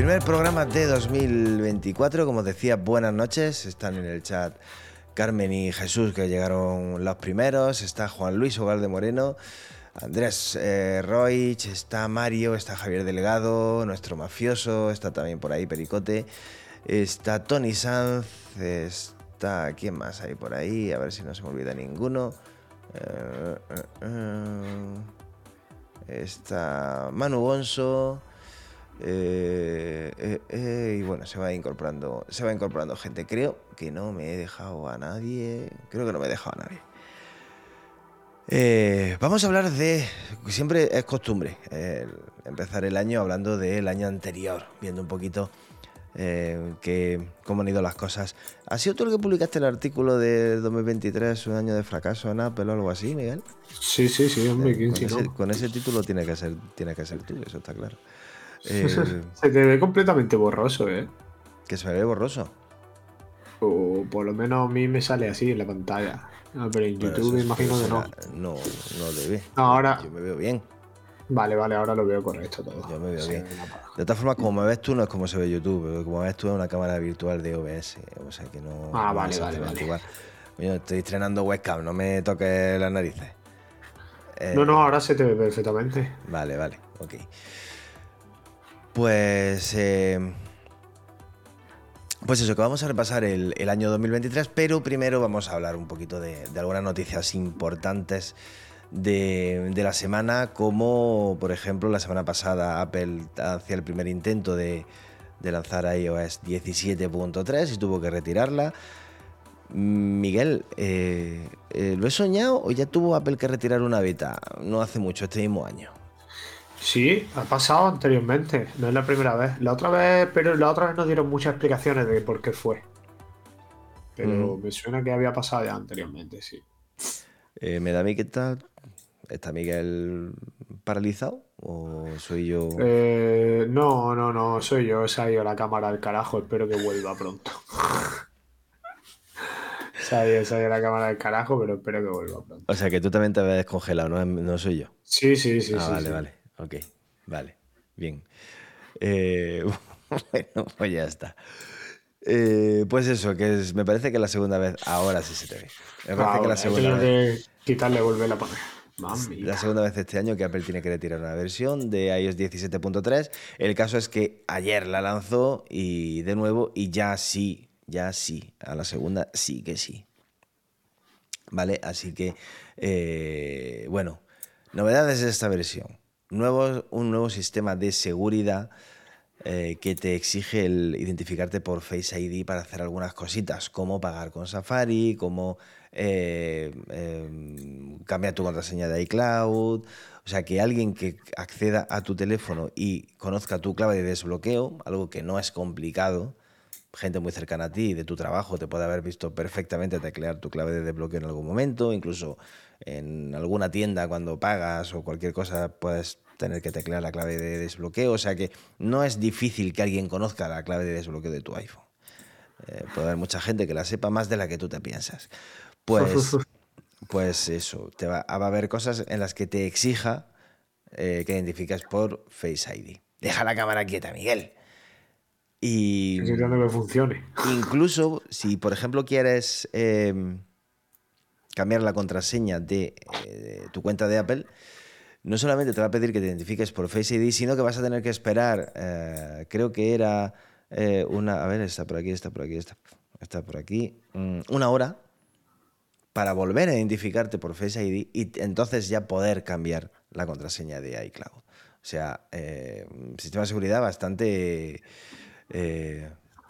Primer programa de 2024, como decía, buenas noches. Están en el chat Carmen y Jesús, que llegaron los primeros. Está Juan Luis Oval de Moreno, Andrés eh, Roich, está Mario, está Javier Delgado, nuestro mafioso, está también por ahí Pericote, está Tony Sanz, está. ¿Quién más hay por ahí? A ver si no se me olvida ninguno. Eh, eh, está Manu Bonso. Eh, eh, eh, y bueno, se va incorporando, se va incorporando gente. Creo que no me he dejado a nadie. Creo que no me he dejado a nadie. Vamos a hablar de. Siempre es costumbre empezar el año hablando del año anterior, viendo un poquito que, cómo han ido las cosas. ¿Ha sido tú el que publicaste el artículo de 2023, un año de fracaso en Apple o algo así, Miguel? Sí, sí, sí, hombre, con, ese, con ese título tiene que ser, tiene que ser tú, eso está claro. Eh, se te ve completamente borroso, ¿eh? ¿Que se ve borroso? O por lo menos a mí me sale así en la pantalla. Pero en YouTube me imagino que no. No, no debe. ahora. Yo me veo bien. Vale, vale, ahora lo veo correcto todo. Yo me veo bien. De todas formas, como me ves tú, no es como se ve YouTube. Como me ves tú, es una cámara virtual de OBS. O sea que no. Ah, vale, vale, vale. Estoy estrenando webcam, no me toques las narices. no, no, ahora se te ve perfectamente. Vale, vale, ok. Pues. Eh, pues eso, que vamos a repasar el, año 2023, pero primero vamos a hablar un poquito de, algunas noticias importantes de, la semana, como por ejemplo la semana pasada Apple hacía el primer intento de, lanzar iOS 17.3 y tuvo que retirarla. Miguel, eh, eh, ¿lo he soñado o ya tuvo Apple que retirar una beta? No hace mucho, este mismo año. Sí, ha pasado anteriormente, no es la primera vez. La otra vez, pero la otra vez nos dieron muchas explicaciones de por qué fue. Pero mm. me suena que había pasado ya anteriormente, sí. Eh, me da a mí que está, está Miguel paralizado o soy yo. Eh, no, no, no, soy yo. Se ha ido la cámara al carajo. Espero que vuelva pronto. se, ha ido, se ha ido la cámara al carajo, pero espero que vuelva pronto. O sea que tú también te habías descongelado, no, no soy yo. Sí, sí, sí. Ah, sí, vale, vale. Ok, vale, bien. Eh, bueno, pues ya está. Eh, pues eso, que me parece que la segunda vez, ahora sí se te ve. Me parece que la segunda vez. quitarle, volver a poner. La segunda vez este año que Apple tiene que retirar una versión de iOS 17.3. El caso es que ayer la lanzó y de nuevo, y ya sí, ya sí, a la segunda sí que sí. ¿Vale? Así que, eh, bueno, novedades de esta versión nuevo, un nuevo sistema de seguridad eh, que te exige el identificarte por Face ID para hacer algunas cositas, como pagar con Safari, como eh, em, cambiar tu contraseña de iCloud. O sea, que alguien que acceda a tu teléfono y conozca tu clave de desbloqueo, algo que no es complicado, gente muy cercana a ti de tu trabajo te puede haber visto perfectamente teclear tu clave de desbloqueo en algún momento, incluso en alguna tienda cuando pagas o cualquier cosa puedes tener que teclear la clave de desbloqueo, o sea que no es difícil que alguien conozca la clave de desbloqueo de tu iPhone. Eh, puede haber mucha gente que la sepa más de la que tú te piensas. Pues, pues eso, te va, a haber cosas en las que te exija eh, que identifiques por Face ID. Deja la cámara quieta, Miguel. Y. Que funcione. Incluso si, por ejemplo, quieres. Em, cambiar la contraseña de, eh, tu cuenta de Apple, no solamente te va a pedir que te identifiques por Face ID, sino que vas a tener que esperar, eh, creo que era eh, una, a ver, está por aquí, está por aquí, está, está por aquí, mm, una hora para volver a identificarte por Face ID y entonces ya poder cambiar la contraseña de iCloud. O sea, sistema de seguridad bastante,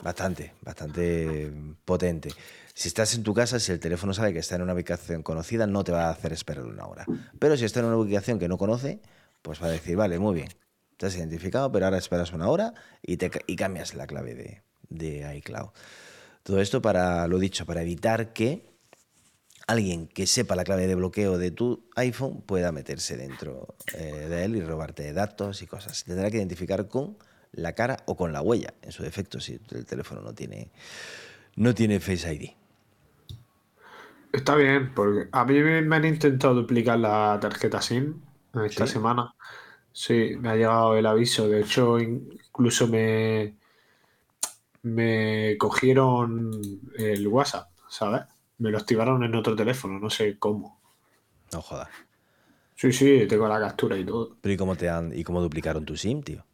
bastante, bastante potente. Si estás en tu casa, si el teléfono sabe que está en una ubicación conocida, no te va a hacer esperar una hora. Pero si está en una ubicación que no conoce, pues va a decir, vale, muy bien, te has identificado, pero ahora esperas una hora y, te, cambias la clave de, de iCloud. Todo esto para, lo dicho, para evitar que alguien que sepa la clave de bloqueo de tu iPhone pueda meterse dentro eh, de él y robarte datos y cosas. Tendrá que identificar con la cara o con la huella, en su defecto, si el teléfono no tiene, no tiene Face ID. Está bien, porque a mí me han intentado duplicar la tarjeta SIM esta semana. Sí, me ha llegado el aviso. De hecho, incluso me, me cogieron el WhatsApp, ¿sabes? Me lo activaron en otro teléfono, no sé cómo. No jodas. Sí, sí, tengo la captura y todo. Pero ¿y cómo, te han, ¿y cómo duplicaron tu SIM, tío?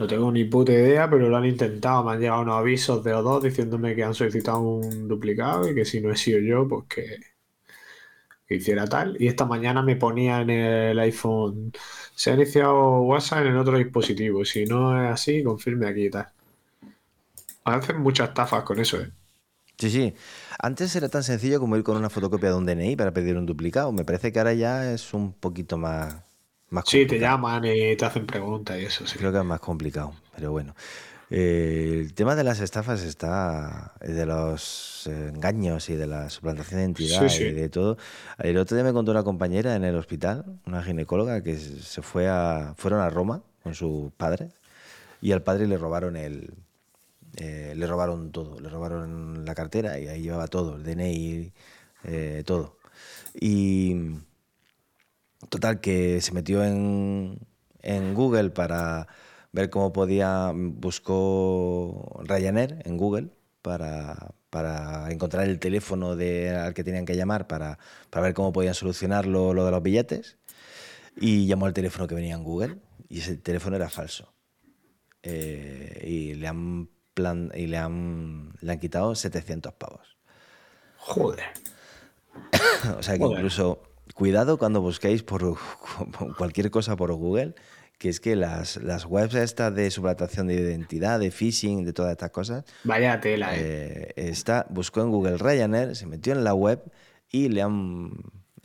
No tengo ni puta idea, pero lo han intentado. Me han llegado unos avisos de O2 diciéndome que han solicitado un duplicado y que si no he sido yo, pues que, hiciera tal. Y esta mañana me ponía en el iPhone, se ha iniciado WhatsApp en otro dispositivo. Si no es así, confirme aquí y tal. Hacen muchas estafas con eso, ¿eh? Sí, sí. Antes era tan sencillo como ir con una fotocopia de un DNI para pedir un duplicado. Me parece que ahora ya es un poquito más sí, te llaman y te hacen preguntas y eso. Sí. Creo que es más complicado, pero bueno. Eh, el tema de las estafas está, eh, de los engaños y de la suplantación de identidad y de todo. El otro día me contó una compañera en el hospital, una ginecóloga, que se fue a, fueron a Roma con su padre y al padre le robaron el, eh, le robaron todo, le robaron la cartera y ahí llevaba todo, el DNI, todo. Y Total, que se metió en, Google para ver cómo podía, buscó Ryanair en Google para, encontrar el teléfono de, al que tenían que llamar para, ver cómo podían solucionarlo lo de los billetes y llamó al teléfono que venía en Google y ese teléfono era falso. Eh, y le han, plan, y le han, le han quitado 700 pavos. Joder. o sea que incluso cuidado cuando busquéis por cualquier cosa por Google, que es que las, las webs estas de suplantación de identidad, de phishing, de todas estas cosas. Vaya tela, eh. eh. está, buscó en Google Ryanair, se metió en la web y le han,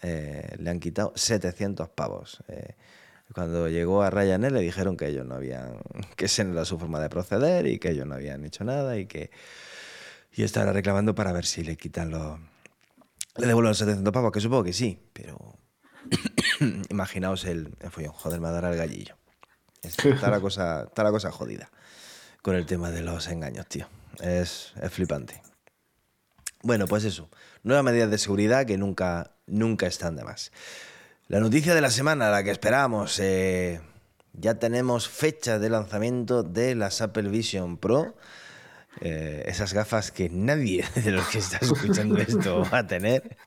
eh, le han quitado 700 pavos. Eh, cuando llegó a Ryanair le dijeron que ellos no habían, que esa no era su forma de proceder y que ellos no habían hecho nada y que y estará reclamando para ver si le quitan los le devuelvo los 700 pavos, que supongo que sí, pero imaginaos el, follón. Joder, me dará el gallillo. Está la, cosa, está la cosa jodida con el tema de los engaños, tío. Es, flipante. Bueno, pues eso. Nuevas medidas de seguridad que nunca, nunca están de más. La noticia de la semana, la que esperábamos. Eh, ya tenemos fecha de lanzamiento de las Apple Vision Pro. Eh, esas gafas que nadie de los que está escuchando esto va a tener,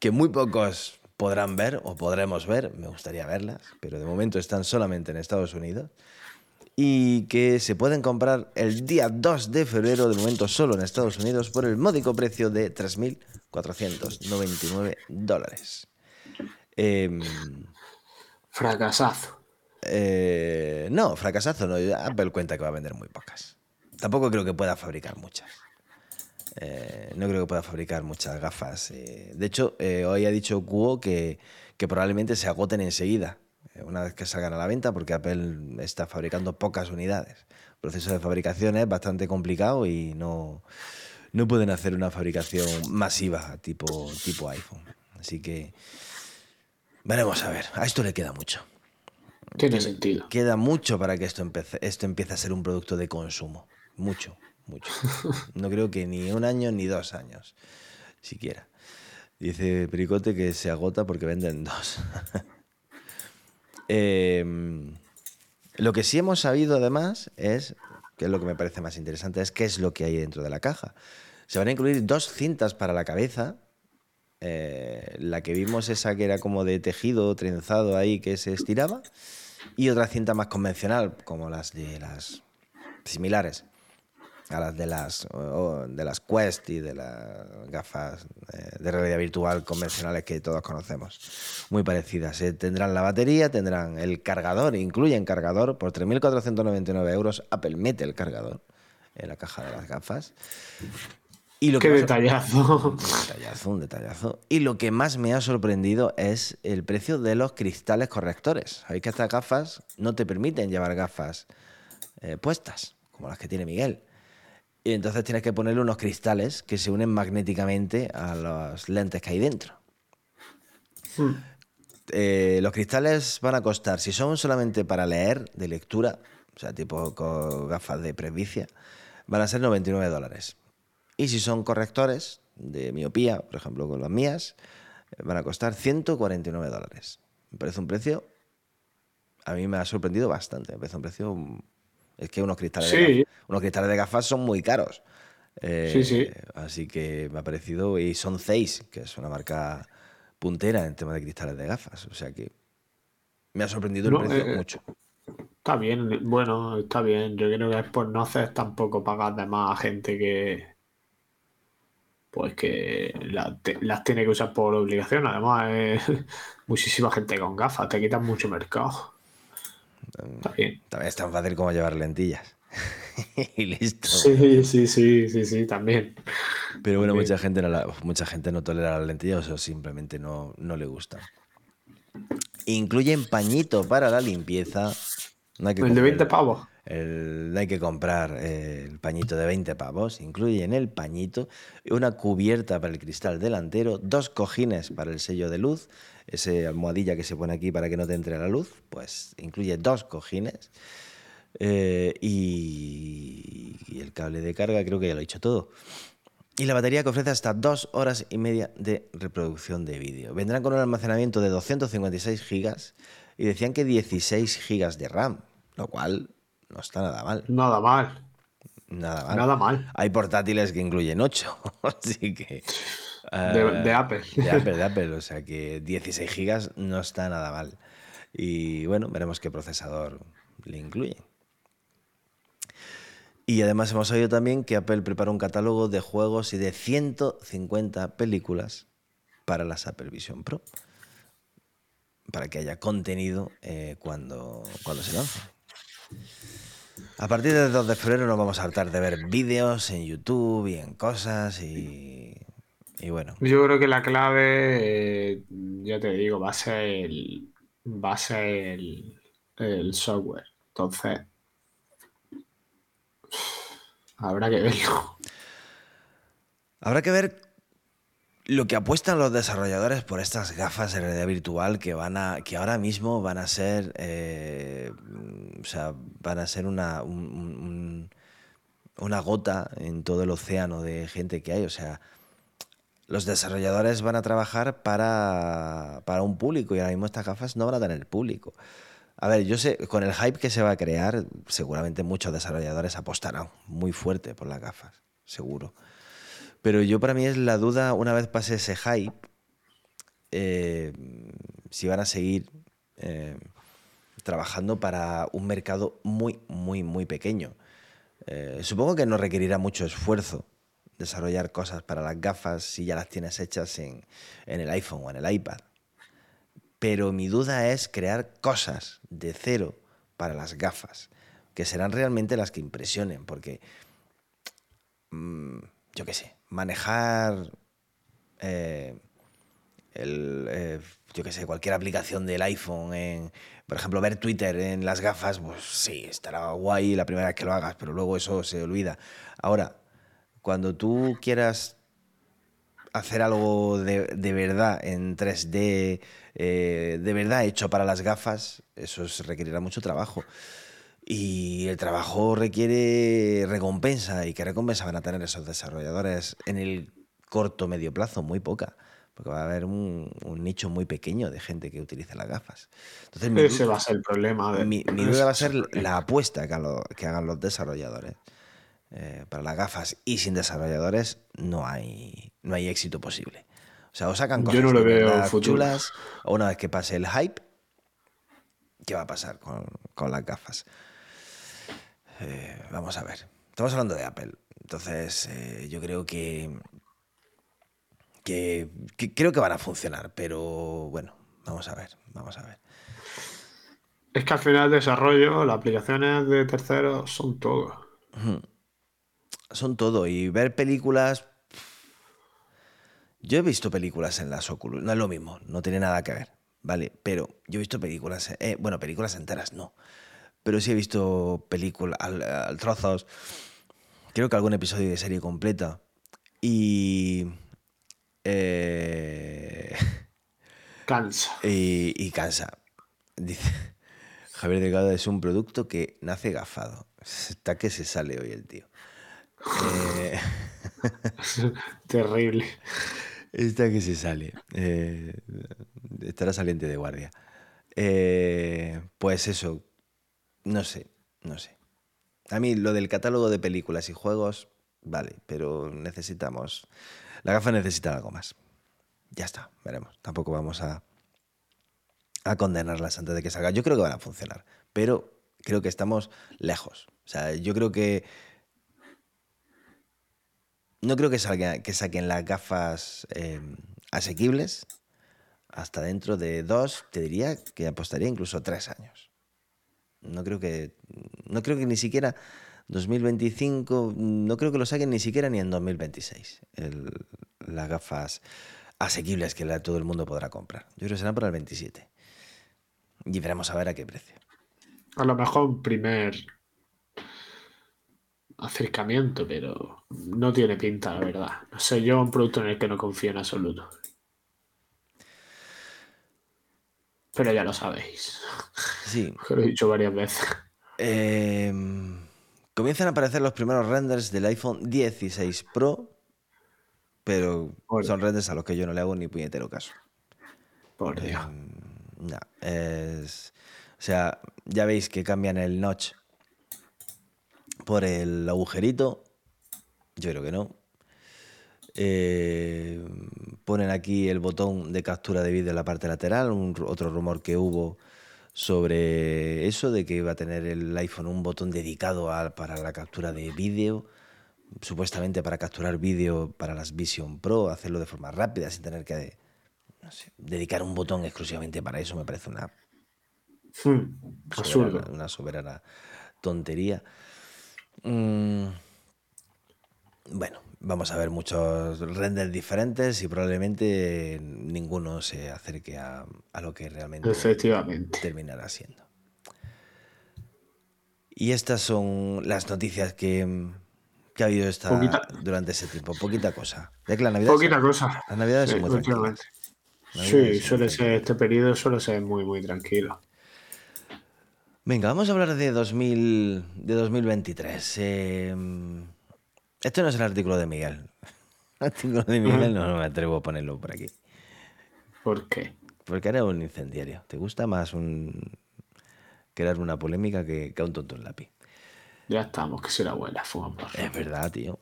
que muy pocos podrán ver o podremos ver, me gustaría verlas, pero de momento están solamente en Estados Unidos, y que se pueden comprar el día 2 de febrero, de momento solo en Estados Unidos, por el módico precio de 3.499 dólares. Em, fracasazo. Eh, no, fracasazo no. Apple cuenta que va a vender muy pocas. Tampoco creo que pueda fabricar muchas. Eh, no creo que pueda fabricar muchas gafas. Eh. de hecho, eh, hoy ha dicho Kuo que, probablemente se agoten enseguida, una vez que salgan a la venta, porque Apple está fabricando pocas unidades. El proceso de fabricación es bastante complicado y no, no pueden hacer una fabricación masiva tipo, tipo iPhone. Así que veremos a ver. A esto le queda mucho. Tiene sentido. Queda mucho para que esto, esto empiece a ser un producto de consumo. Mucho, mucho. No creo que ni un año ni dos años, siquiera. Dice Pericote que se agota porque venden dos. Em, lo que sí hemos sabido además es, que es lo que me parece más interesante, es qué es lo que hay dentro de la caja. Se van a incluir dos cintas para la cabeza. Eh, la que vimos esa que era como de tejido trenzado ahí que se estiraba y otra cinta más convencional como las de las similares a las de las, de las Quest y de las gafas eh, de realidad virtual convencionales que todos conocemos. Muy parecidas. Eh, tendrán la batería, tendrán el cargador, incluyen cargador por 3.499 euros. Apple mete el cargador en la caja de las gafas. Y lo Qué detallazo. Un detallazo, un detallazo. Y lo que más me ha sorprendido es el precio de los cristales correctores. Sabéis que estas gafas no te permiten llevar gafas eh, puestas, como las que tiene Miguel. Y entonces tienes que ponerle unos cristales que se unen magnéticamente a las lentes que hay dentro. Hmm. Eh, los cristales van a costar, si son solamente para leer, de lectura, o sea, tipo con gafas de presbicia, van a ser 99 dólares. Y si son correctores de miopía, por ejemplo, con las mías, eh, van a costar 149 dólares. Me parece un precio, a mí me ha sorprendido bastante. Me parece un precio, es que unos cristales, de, gafas, unos cristales de gafas son muy caros. Eh, sí, sí. Así que me ha parecido, y son Zeiss, que es una marca puntera en tema de cristales de gafas. O sea que me ha sorprendido el precio eh, mucho. Está bien, bueno, está bien. Yo creo que es por no hacer tampoco pagar de más a gente que, pues que la- te- las tiene que usar por obligación. Además, muchísima gente con gafas, te quitan mucho mercado. Está bien. También es tan fácil como llevar lentillas. y listo. Sí, sí, sí, sí, sí, también. Pero bueno, mucha gente, no la- mucha gente no tolera las lentillas o simplemente no, no le gustan. Incluyen pañito para la limpieza. No hay que El de 20 comprar- pavos. el- no hay que comprar eh, el pañito de 20 pavos. Incluye en el pañito una cubierta para el cristal delantero, dos cojines para el sello de luz, ese almohadilla que se pone aquí para que no te entre la luz, pues incluye dos cojines. eh, y, y el cable de carga, creo que ya lo he dicho todo. Y la batería que ofrece hasta dos horas y media de reproducción de vídeo. Vendrán con un almacenamiento de 256 gigas y decían que 16 gigas de RAM, lo cual no está nada mal. Nada mal. Nada mal. Nada mal. Hay portátiles que incluyen 8, así que... De, eh, de Apple. de Apple, de Apple, o sea que 16 gigas no está nada mal. Y bueno, veremos qué procesador le incluye. Y además hemos oído también que Apple prepara un catálogo de juegos y de 150 películas para las Apple Vision Pro. Para que haya contenido eh, cuando, cuando se lance. A partir del 2 de febrero nos vamos a hartar de ver vídeos en YouTube y en cosas y, y bueno. Yo creo que la clave, eh, ya te digo, va a ser el, va a ser el, el software. Entonces, habrá que verlo. Habrá que ver lo que apuestan los desarrolladores por estas gafas de realidad virtual que van a, que ahora mismo van a ser, eh, o sea, van a ser una, un- un- un- una gota en todo el océano de gente que hay. O sea, los desarrolladores van a trabajar para, para un público y ahora mismo estas gafas no van a tener público. A ver, yo sé, con el hype que se va a crear, seguramente muchos desarrolladores apostarán muy fuerte por las gafas, seguro. Pero yo para mí es la duda, una vez pase ese hype, eh, si van a seguir eh, trabajando para un mercado muy, muy, muy pequeño. Eh, supongo que no requerirá mucho esfuerzo desarrollar cosas para las gafas si ya las tienes hechas en, en el iPhone o en el iPad. Pero mi duda es crear cosas de cero para las gafas, que serán realmente las que impresionen, porque, mm, yo qué sé, manejar, eh, eh, yo qué sé, cualquier aplicación del iPhone, en, por ejemplo, ver Twitter en las gafas, pues sí, estará guay la primera vez que lo hagas, pero luego eso se olvida. Ahora, cuando tú quieras hacer algo de, de verdad en 3D, eh, de verdad hecho para las gafas, eso es- requerirá mucho trabajo. Y el trabajo requiere recompensa. ¿Y qué recompensa van a tener esos desarrolladores en el corto medio plazo? Muy poca. Porque va a haber un, un nicho muy pequeño de gente que utilice las gafas. Entonces, mi, Ese du- va a ser el problema. de- mi- mi duda va a ser la apuesta que lo- que hagan los desarrolladores eh, para las gafas. Y sin desarrolladores no hay, no hay éxito posible. O sea, o sacan Yo cosas no veo futuro. chulas, o una vez que pase el hype, ¿qué va a pasar con, con las gafas? Eh, vamos a ver. Estamos hablando de Apple. Entonces, eh, yo creo que, que, que creo que van a funcionar, pero bueno, vamos a ver, vamos a ver. Es que al final el desarrollo, las aplicaciones de terceros son todo. Son todo. Y ver películas. Yo he visto películas en las Oculus. No es lo mismo, no tiene nada que ver. ¿Vale? Pero yo he visto películas. eh, bueno, películas enteras no. Pero sí he visto películas, al, al trozos, creo que algún episodio de serie completa. Y. eh, Cansa. y, y cansa. Dice. Javier Delgado es un producto que nace gafado. Está que se sale hoy el tío. Eh, Terrible. Está que se sale. Eh, estará saliente de guardia. Eh, pues eso, no sé, no sé. A mí lo del catálogo de películas y juegos, vale, pero necesitamos... La gafa necesita algo más. Ya está, veremos. Tampoco vamos a, a condenarlas antes de que salga. Yo creo que van a funcionar, pero creo que estamos lejos. O sea, yo creo que no creo que, salga, que saquen las gafas eh, asequibles hasta dentro de dos, te diría que apostaría incluso tres años. No creo que, no creo que ni siquiera 2025, no creo que lo saquen ni siquiera ni en 2026, el- las gafas asequibles que todo el mundo podrá comprar. Yo creo que serán para el 27. Y veremos a ver a qué precio. A lo mejor un primer acercamiento, pero no tiene pinta, la verdad. No sé, yo un producto en el que no confío en absoluto. Pero ya lo sabéis. Sí, lo he dicho varias veces. Eh, comienzan a aparecer los primeros renders del iPhone 16 Pro, pero son renders a los que yo no le hago ni puñetero caso. Por Dios. No, es, o sea, ya veis que cambian el notch por el agujerito. Yo creo que no. Eh, ponen aquí el botón de captura de vídeo en la parte lateral, un, otro rumor que hubo sobre eso, de que iba a tener el iPhone un botón dedicado a- para la captura de vídeo, supuestamente para capturar vídeo para las Vision Pro, hacerlo de forma rápida sin tener que no sé, dedicar un botón exclusivamente para eso, me parece una Hmm, soberana, una soberana tontería. Mm, bueno, vamos a ver muchos renders diferentes y probablemente ninguno se acerque a, a lo que realmente Efectivamente. terminará siendo. Y estas son las noticias que, que ha habido esta, Poquita- durante ese tiempo. Poquita cosa. Ya que las navidades, Poquita cosa. las navidades Sí, son muy tranquilas. Sí, suele ser, este periodo suele ser muy, muy tranquilo. Venga, vamos a hablar de, 2000, de 2023. Eh, esto no es el artículo de Miguel. El artículo de Miguel no, no me atrevo a ponerlo por aquí. ¿Por qué? Porque era un incendiario. ¿Te gusta más un crear una polémica que, que un tonto en lápiz? Ya estamos, que será buena, fumamos. Es verdad, tío.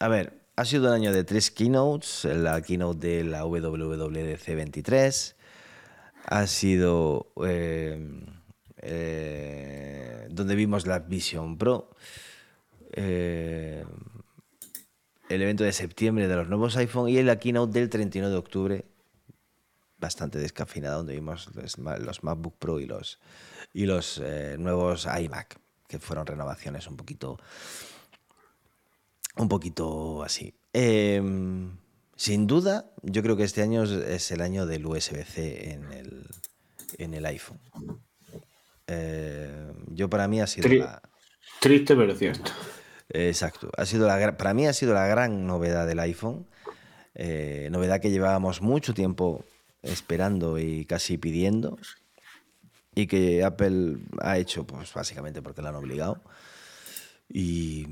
A ver, ha sido un año de tres keynotes. La keynote de la WWDC 23. Ha sido eh, eh, donde vimos la Vision Pro. Eh, el evento de septiembre de los nuevos iPhone y la keynote del 31 de octubre, bastante descafeinada, donde vimos los, ma- los MacBook Pro y los, y los eh, nuevos iMac, que fueron renovaciones un poquito un poquito así. Eh, sin duda, yo creo que este año es el año del USB-C en el, en el iPhone. Eh, yo para mí ha sido Tri- la, Triste, pero cierto. exacto, ha sido la, para mí ha sido la gran novedad del iPhone. Eh, novedad que llevábamos mucho tiempo esperando y casi pidiendo y que Apple ha hecho, pues básicamente porque lo han obligado. Y,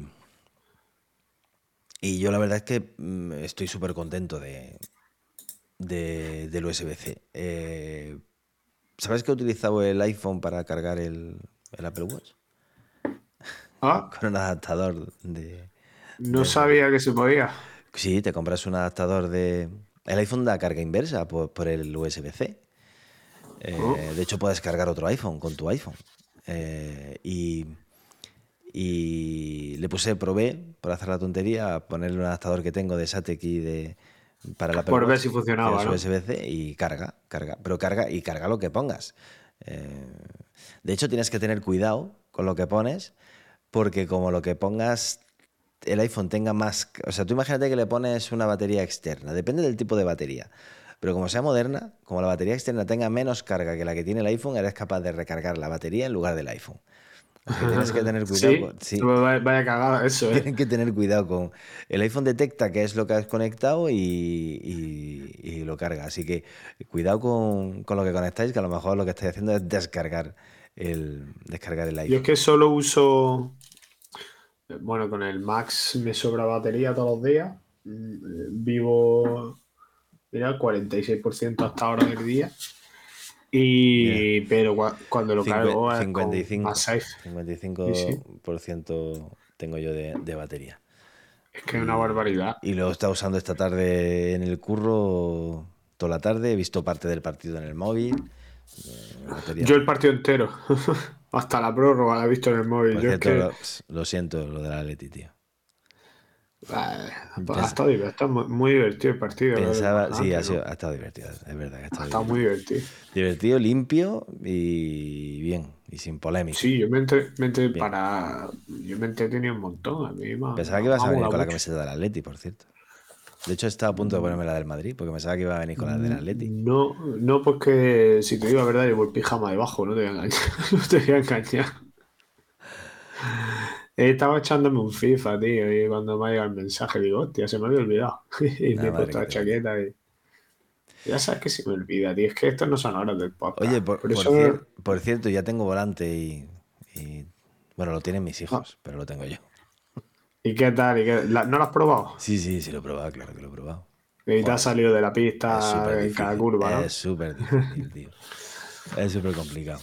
y yo la verdad es que mm, estoy súper contento de, de- del USB-C. Eh, ¿Sabes que he utilizado el iPhone para cargar el, el Apple Watch? Ah, Con un adaptador de... no sabía que se podía. Sí, te compras un adaptador de... El iPhone da carga inversa por, por el USB-C. Eh, Oh. De hecho, puedes cargar otro iPhone con tu iPhone. Eh, y, y le puse, probé, por hacer la tontería, a ponerle un adaptador que tengo de SATEC y de... Para la Por ver si funcionaba, ¿no? USB-C y carga, carga. Pero carga y carga lo que pongas. Eh, de hecho, tienes que tener cuidado con lo que pones, porque como lo que pongas el iPhone tenga más. O sea, tú imagínate que le pones una batería externa, depende del tipo de batería. Pero como sea moderna, como la batería externa tenga menos carga que la que tiene el iPhone, eres capaz de recargar la batería en lugar del iPhone. Tienes que tener cuidado. Sí, Vaya, cagada eso, ¿eh? Tienen que tener cuidado con. El iPhone detecta qué es lo que has conectado y, lo carga. Así que cuidado con, lo que conectáis, que a lo mejor lo que estáis haciendo es descargar el, descargar el iPhone. Yo es que solo uso. Bueno, con el Max me sobra batería todos los días. Mm, vivo. Mira, 46% hasta ahora del día. Y, pero cuando lo cargo 55, más 55% tengo yo de, batería. Es que es una barbaridad. Y lo he estado usando esta tarde en el curro toda la tarde. He visto parte del partido en el móvil. Eh, yo el partido entero. Hasta la prórroga la he visto en el móvil. Yo lo, siento, lo de la Leti, tío. Ha estado, muy, divertido el partido. Pensaba, sí, ha, sido, ha, estado divertido, es verdad. ha estado, muy divertido. Divertido, limpio y bien, y sin polémica. Sí, yo me, entre, para. Yo me entretenía un montón. A mí Pensaba que ibas a venir con la camiseta del Atleti, por cierto. De hecho, estaba a punto de ponerme la del Madrid, porque pensaba que iba a venir con la del Atleti. No, no, porque si te digo la verdad, llevo el pijama debajo, no te voy a engañar. no te voy a engañar. Estaba echándome un FIFA, tío, y cuando me ha llegado el mensaje digo, hostia, se me había olvidado. y me he puesto la chaqueta y. Ya sabes que se me olvida, tío. Es que estos no son horas del podcast. Oye, por, por, cierto, ya tengo volante y, Bueno, lo tienen mis hijos, pero lo tengo yo. ¿Y qué tal? ¿No lo has probado? Sí, sí, sí lo he probado, claro que lo he probado. Y te has salido de la pista en cada curva, ¿no? Es súper difícil, tío. es súper complicado.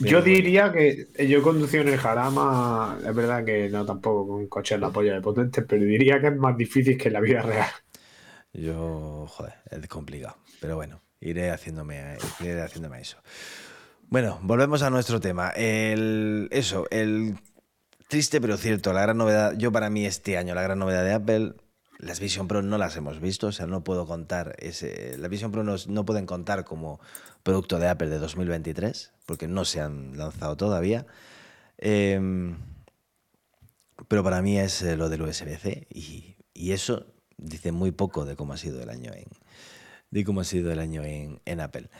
Yo diría que yo conducido en el Jarama, es verdad que no tampoco con coches la polla de potentes, pero diría que es más difícil que en la vida real. Yo, joder, es complicado. Pero bueno, iré haciéndome, iré haciéndome eso. Bueno, volvemos a nuestro tema. El, eso, el triste pero cierto, la gran novedad, yo para mí este año, la gran novedad de Apple, las Vision Pro no las hemos visto, o sea, no puedo contar, ese, las Vision Pro no, no pueden contar como producto de Apple de 2023, porque no se han lanzado todavía. Em, pero para mí es eh, lo del USB-C y, y, eso dice muy poco de cómo ha sido el año en, de cómo ha sido el año en, en Apple.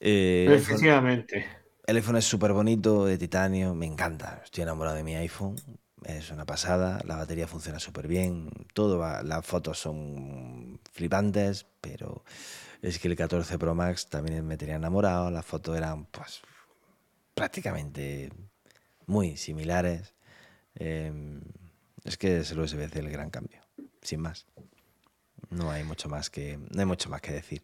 Eh, Efectivamente. El iPhone es súper bonito, de titanio, me encanta. Estoy enamorado de mi iPhone, es una pasada. La batería funciona súper bien, todo va, las fotos son flipantes, pero es que el 14 Pro Max también me tenía enamorado. Las fotos eran, pues, prácticamente muy similares. Em, es que es el USB-C el gran cambio, sin más. No hay mucho más que, no hay mucho más que decir.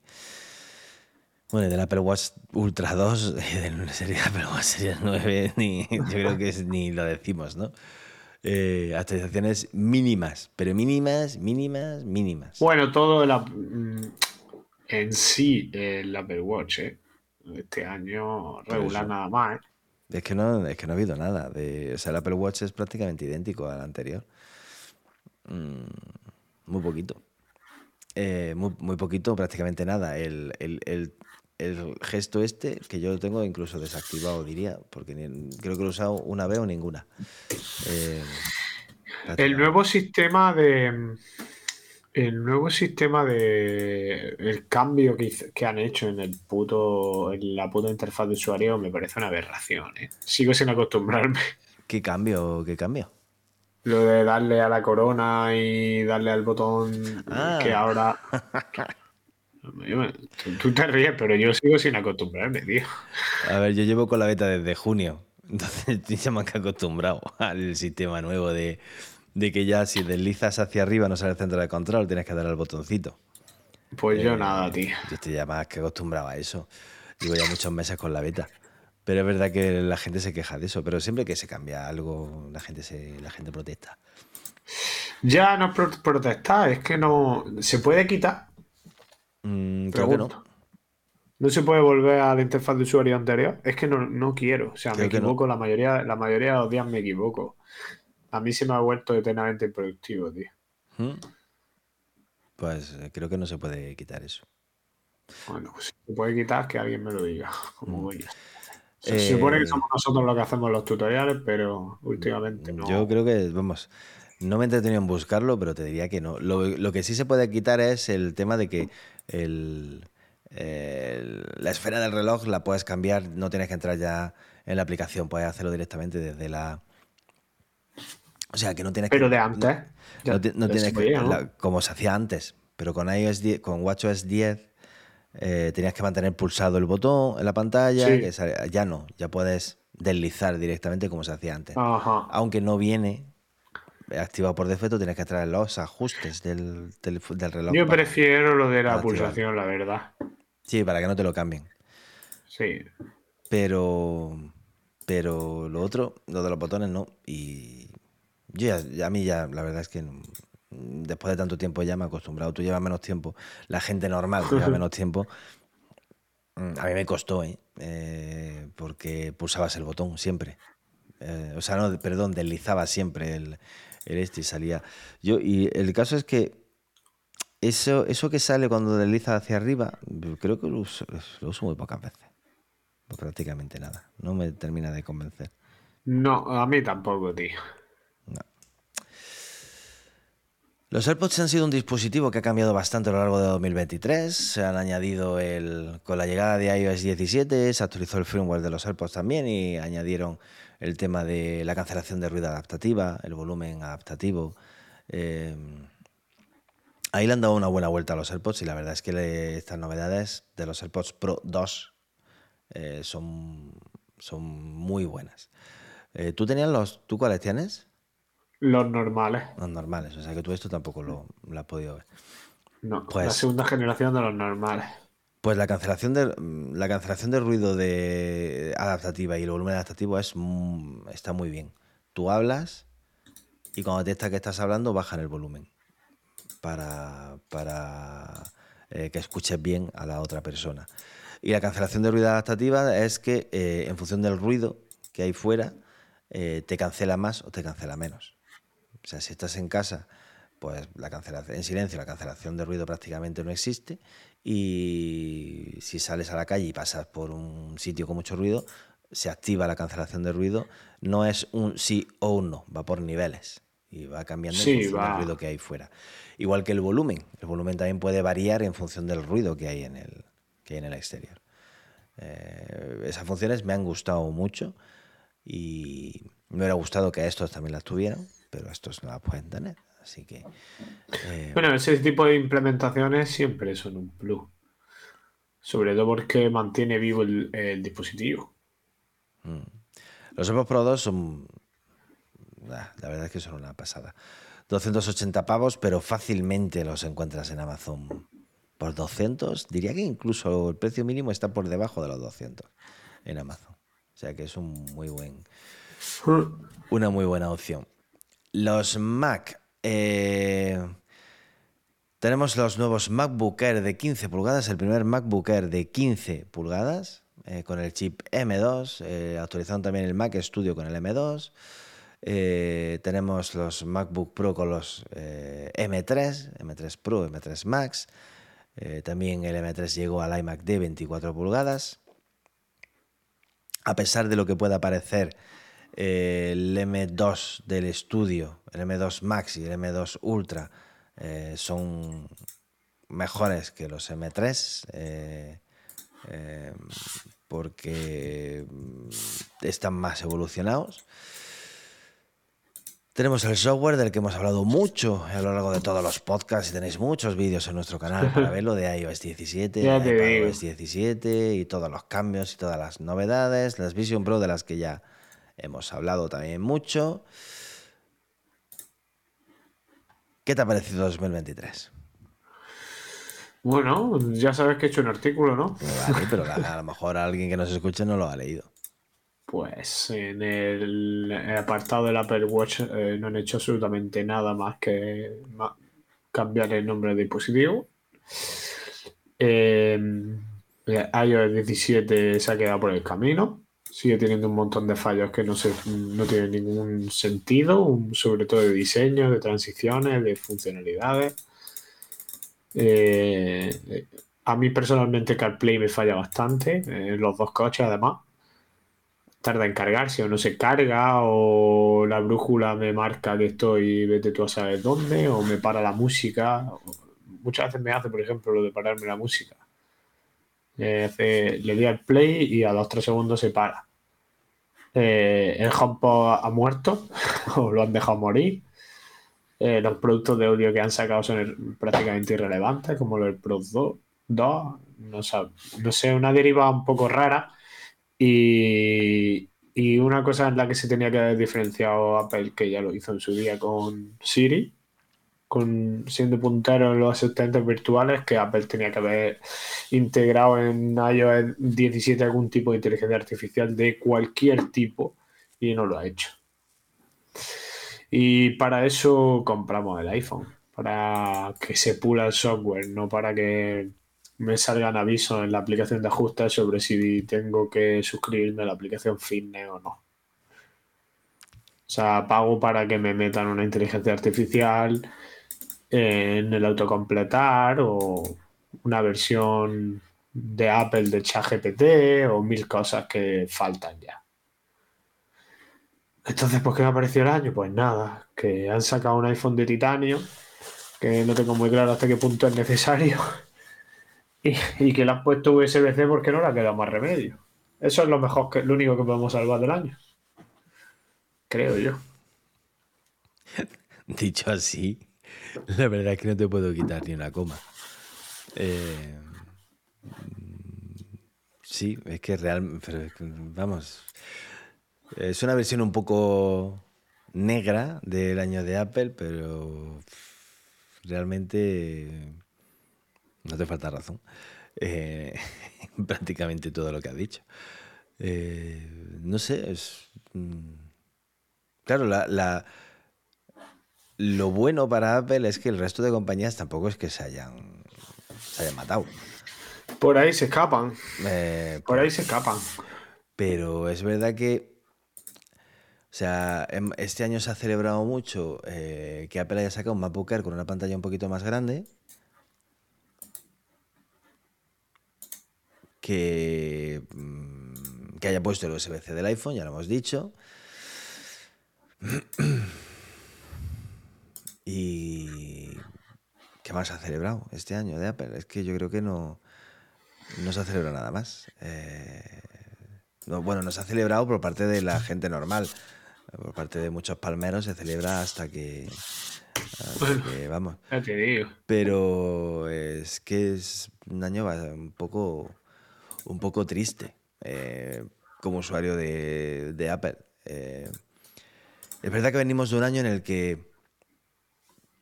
Bueno, del Apple Watch Ultra 2, del serie Apple Watch Series 9, ni, yo creo que ni lo decimos, ¿no? Eh, actualizaciones mínimas, pero mínimas, mínimas, mínimas. Bueno, todo el, mm, en sí el Apple Watch, ¿eh? Este año regular nada más, ¿eh? Es que, no, es que no ha habido nada. De, o sea, el Apple Watch es prácticamente idéntico al anterior. Mm, muy poquito. Eh, muy, muy, poquito, prácticamente nada. El, el, el, el, gesto este, que yo lo tengo incluso desactivado, diría, porque creo que lo he usado una vez o ninguna. Eh, el nuevo sistema de. El nuevo sistema de. El cambio que, que, han hecho en el puto. En la puta interfaz de usuario me parece una aberración, ¿eh? Sigo sin acostumbrarme. ¿Qué cambio? ¿Qué cambio? Lo de darle a la corona y darle al botón ah. que ahora. Tú te ríes, pero yo sigo sin acostumbrarme, tío. A ver, yo llevo con la beta desde junio. Entonces ya me han acostumbrado al sistema nuevo de, que ya si deslizas hacia arriba no sale el centro de control, tienes que dar al botoncito. Pues yo eh, nada, tío. Yo estoy ya más que acostumbrado a eso. Llevo ya muchos meses con la beta. Pero es verdad que la gente se queja de eso. Pero siempre que se cambia algo, la gente, se, la gente protesta. Ya no protesta, es que no. Se puede quitar. Mm, creo que no. ¿No se puede volver a la interfaz de usuario anterior? Es que no, quiero. O sea, me equivoco. La, mayoría, la mayoría de los días me equivoco. A mí se me ha vuelto eternamente improductivo, tío. ¿Mm? Pues eh, creo que no se puede quitar eso. Bueno, pues si se puede quitar, que alguien me lo diga. Como voy mm. se supone que eh, somos nosotros los que hacemos los tutoriales, pero últimamente no. Yo creo que, vamos, no me he entretenido en buscarlo, pero te diría que no. Lo, lo, que sí se puede quitar es el tema de que el, la esfera del reloj la puedes cambiar, no tienes que entrar ya en la aplicación, puedes hacerlo directamente desde la... O sea, que no tienes Pero de antes. No, tienes que... como se hacía antes, pero con iOS 10, con WatchOS 10 eh, tenías que mantener pulsado el botón en la pantalla, ya no, ya puedes deslizar directamente como se hacía antes. Aunque no viene activado por defecto, tienes que traer los ajustes del, del, reloj. Yo prefiero lo de la pulsación, la verdad. Sí, para que no te lo cambien. Sí. Pero, pero lo otro, lo de los botones no. Y yo ya, a mí ya, la verdad es que después de tanto tiempo ya me he acostumbrado. Tú llevas menos tiempo, la gente normal lleva menos tiempo. Mm, a mí me costó, ¿eh? ¿eh? porque pulsabas el botón siempre. Eh, o sea, no, perdón, deslizaba siempre el, el este y salía. Yo, y el caso es que eso, eso que sale cuando desliza hacia arriba, creo que lo uso, muy pocas veces. prácticamente nada. No me termina de convencer. No, a mí tampoco, tío. Los AirPods han sido un dispositivo que ha cambiado bastante a lo largo de 2023. Se han añadido el. Con la llegada de iOS 17, se actualizó el firmware de los AirPods también y añadieron el tema de la cancelación de ruido adaptativa, el volumen adaptativo. Eh, ahí le han dado una buena vuelta a los AirPods y la verdad es que estas novedades de los AirPods Pro 2 eh, son, son muy buenas. Eh, ¿Tú tenías los. ¿Tú cuáles tienes? Los normales. Los normales, o sea que tú esto tampoco lo, has podido ver. No, pues, la segunda generación de los normales. Pues la cancelación de la cancelación de ruido de adaptativa y el volumen adaptativo es está muy bien. Tú hablas y cuando detecta que estás hablando bajan el volumen para, para eh, que escuches bien a la otra persona. Y la cancelación de ruido adaptativa es que eh, en función del ruido que hay fuera eh, te cancela más o te cancela menos. O sea, si estás en casa, pues la cancelación, en silencio la cancelación de ruido prácticamente no existe. Y si sales a la calle y pasas por un sitio con mucho ruido, se activa la cancelación de ruido. No es un sí o un no, va por niveles y va cambiando en función del ruido que hay fuera. Igual que el volumen. El volumen también puede variar en función del ruido que hay en el, que hay en el exterior. Eh, esas funciones me han gustado mucho y me hubiera gustado que estos también las tuvieran pero estos no la pueden tener. Así que. Eh, bueno, ese tipo de implementaciones siempre son un plus. Sobre todo porque mantiene vivo el, dispositivo. Mm. Los AirPods Pro 2 son. la verdad es que son una pasada. 280 pavos, pero fácilmente los encuentras en Amazon por 200. Diría que incluso el precio mínimo está por debajo de los 200 en Amazon. O sea que es un muy buen, una muy buena opción. Los Mac. Eh, tenemos los nuevos MacBook Air de 15 pulgadas, el primer MacBook Air de 15 pulgadas eh, con el chip M2, eh, actualizando también el Mac Studio con el M2. tenemos los MacBook Pro con los M3, M3 Pro, M3 Max. también el M3 llegó al iMac de 24 pulgadas. A pesar de lo que pueda parecer el M2 del estudio, el M2 Max y el M2 Ultra eh, son mejores que los M3 eh, eh, porque están más evolucionados. Tenemos el software del que hemos hablado mucho a lo largo de todos los podcasts y tenéis muchos vídeos en nuestro canal para verlo de iOS 17, iOS 17 y todos los cambios y todas las novedades, las Vision Pro de las que ya hemos hablado también mucho. ¿Qué te ha parecido 2023? Bueno, ya sabes que he hecho un artículo, ¿no? Vale, pero a, lo mejor alguien que nos escuche no lo ha leído. Pues en el, apartado del Apple Watch eh, no han hecho absolutamente nada más que cambiar el nombre del dispositivo. Eh, iOS 17 se ha quedado por el camino sigue teniendo un montón de fallos que no, se, no tienen ningún sentido, sobre todo de diseño, de transiciones, de funcionalidades. Eh, a mí personalmente CarPlay me falla bastante, en los dos coches además. Tarda en cargarse o no se carga, o la brújula me marca que estoy, vete tú a saber dónde, o me para la música. Muchas veces me hace, por ejemplo, lo de pararme la música le di al play y a los tres segundos se para. Eh, el HomePod ha muerto o lo han dejado morir. Eh, los productos de audio que han sacado son prácticamente irrelevantes, como el Pro 2. no, sé, una deriva un poco rara. Y, y una cosa en la que se tenía que haber diferenciado Apple, que ya lo hizo en su día con Siri, con siendo puntero en los asistentes virtuales, que Apple tenía que haber integrado en iOS 17 algún tipo de inteligencia artificial de cualquier tipo y no lo ha hecho. Y para eso compramos el iPhone, para que se pula el software, no para que me salgan avisos en la aplicación de ajustes sobre si tengo que suscribirme a la aplicación Fitness o no. O sea, pago para que me metan una inteligencia artificial en el autocompletar o una versión de Apple de ChatGPT o mil cosas que faltan ya. Entonces, ¿por qué me ha parecido el año? Pues nada, que han sacado un iPhone de titanio, que no tengo muy claro hasta qué punto es necesario y, que le has puesto USB-C porque no le ha quedado más remedio. Eso es lo mejor que lo único que podemos salvar del año. Creo yo. Dicho así, la verdad es que no te puedo quitar ni una coma. Eh, sí, es que real, vamos, es una versión un poco negra del año de Apple, pero realmente no te falta razón. Eh, prácticamente todo lo que has dicho. Eh, no sé, es. Mm, claro, la, lo bueno para Apple es que el resto de compañías tampoco es que se hayan, se hayan matado. Por ahí se escapan. Eh, Por ahí se escapan. Pero es verdad que. O sea, em, este año se ha celebrado mucho que Apple haya sacado un MacBook Air con una pantalla un poquito más grande. que, mm, que haya puesto el USB-C del iPhone, ya lo hemos dicho. Y ¿qué más ha celebrado este año de Apple? Es que yo creo que no, no se ha celebrado nada más. Eh, bueno, no se ha celebrado por parte de la gente normal. Por parte de muchos palmeros se celebra hasta que, vamos. Pero es que es un año un poco un poco triste eh, como usuario de, Apple. Eh, es verdad que venimos de un año en el que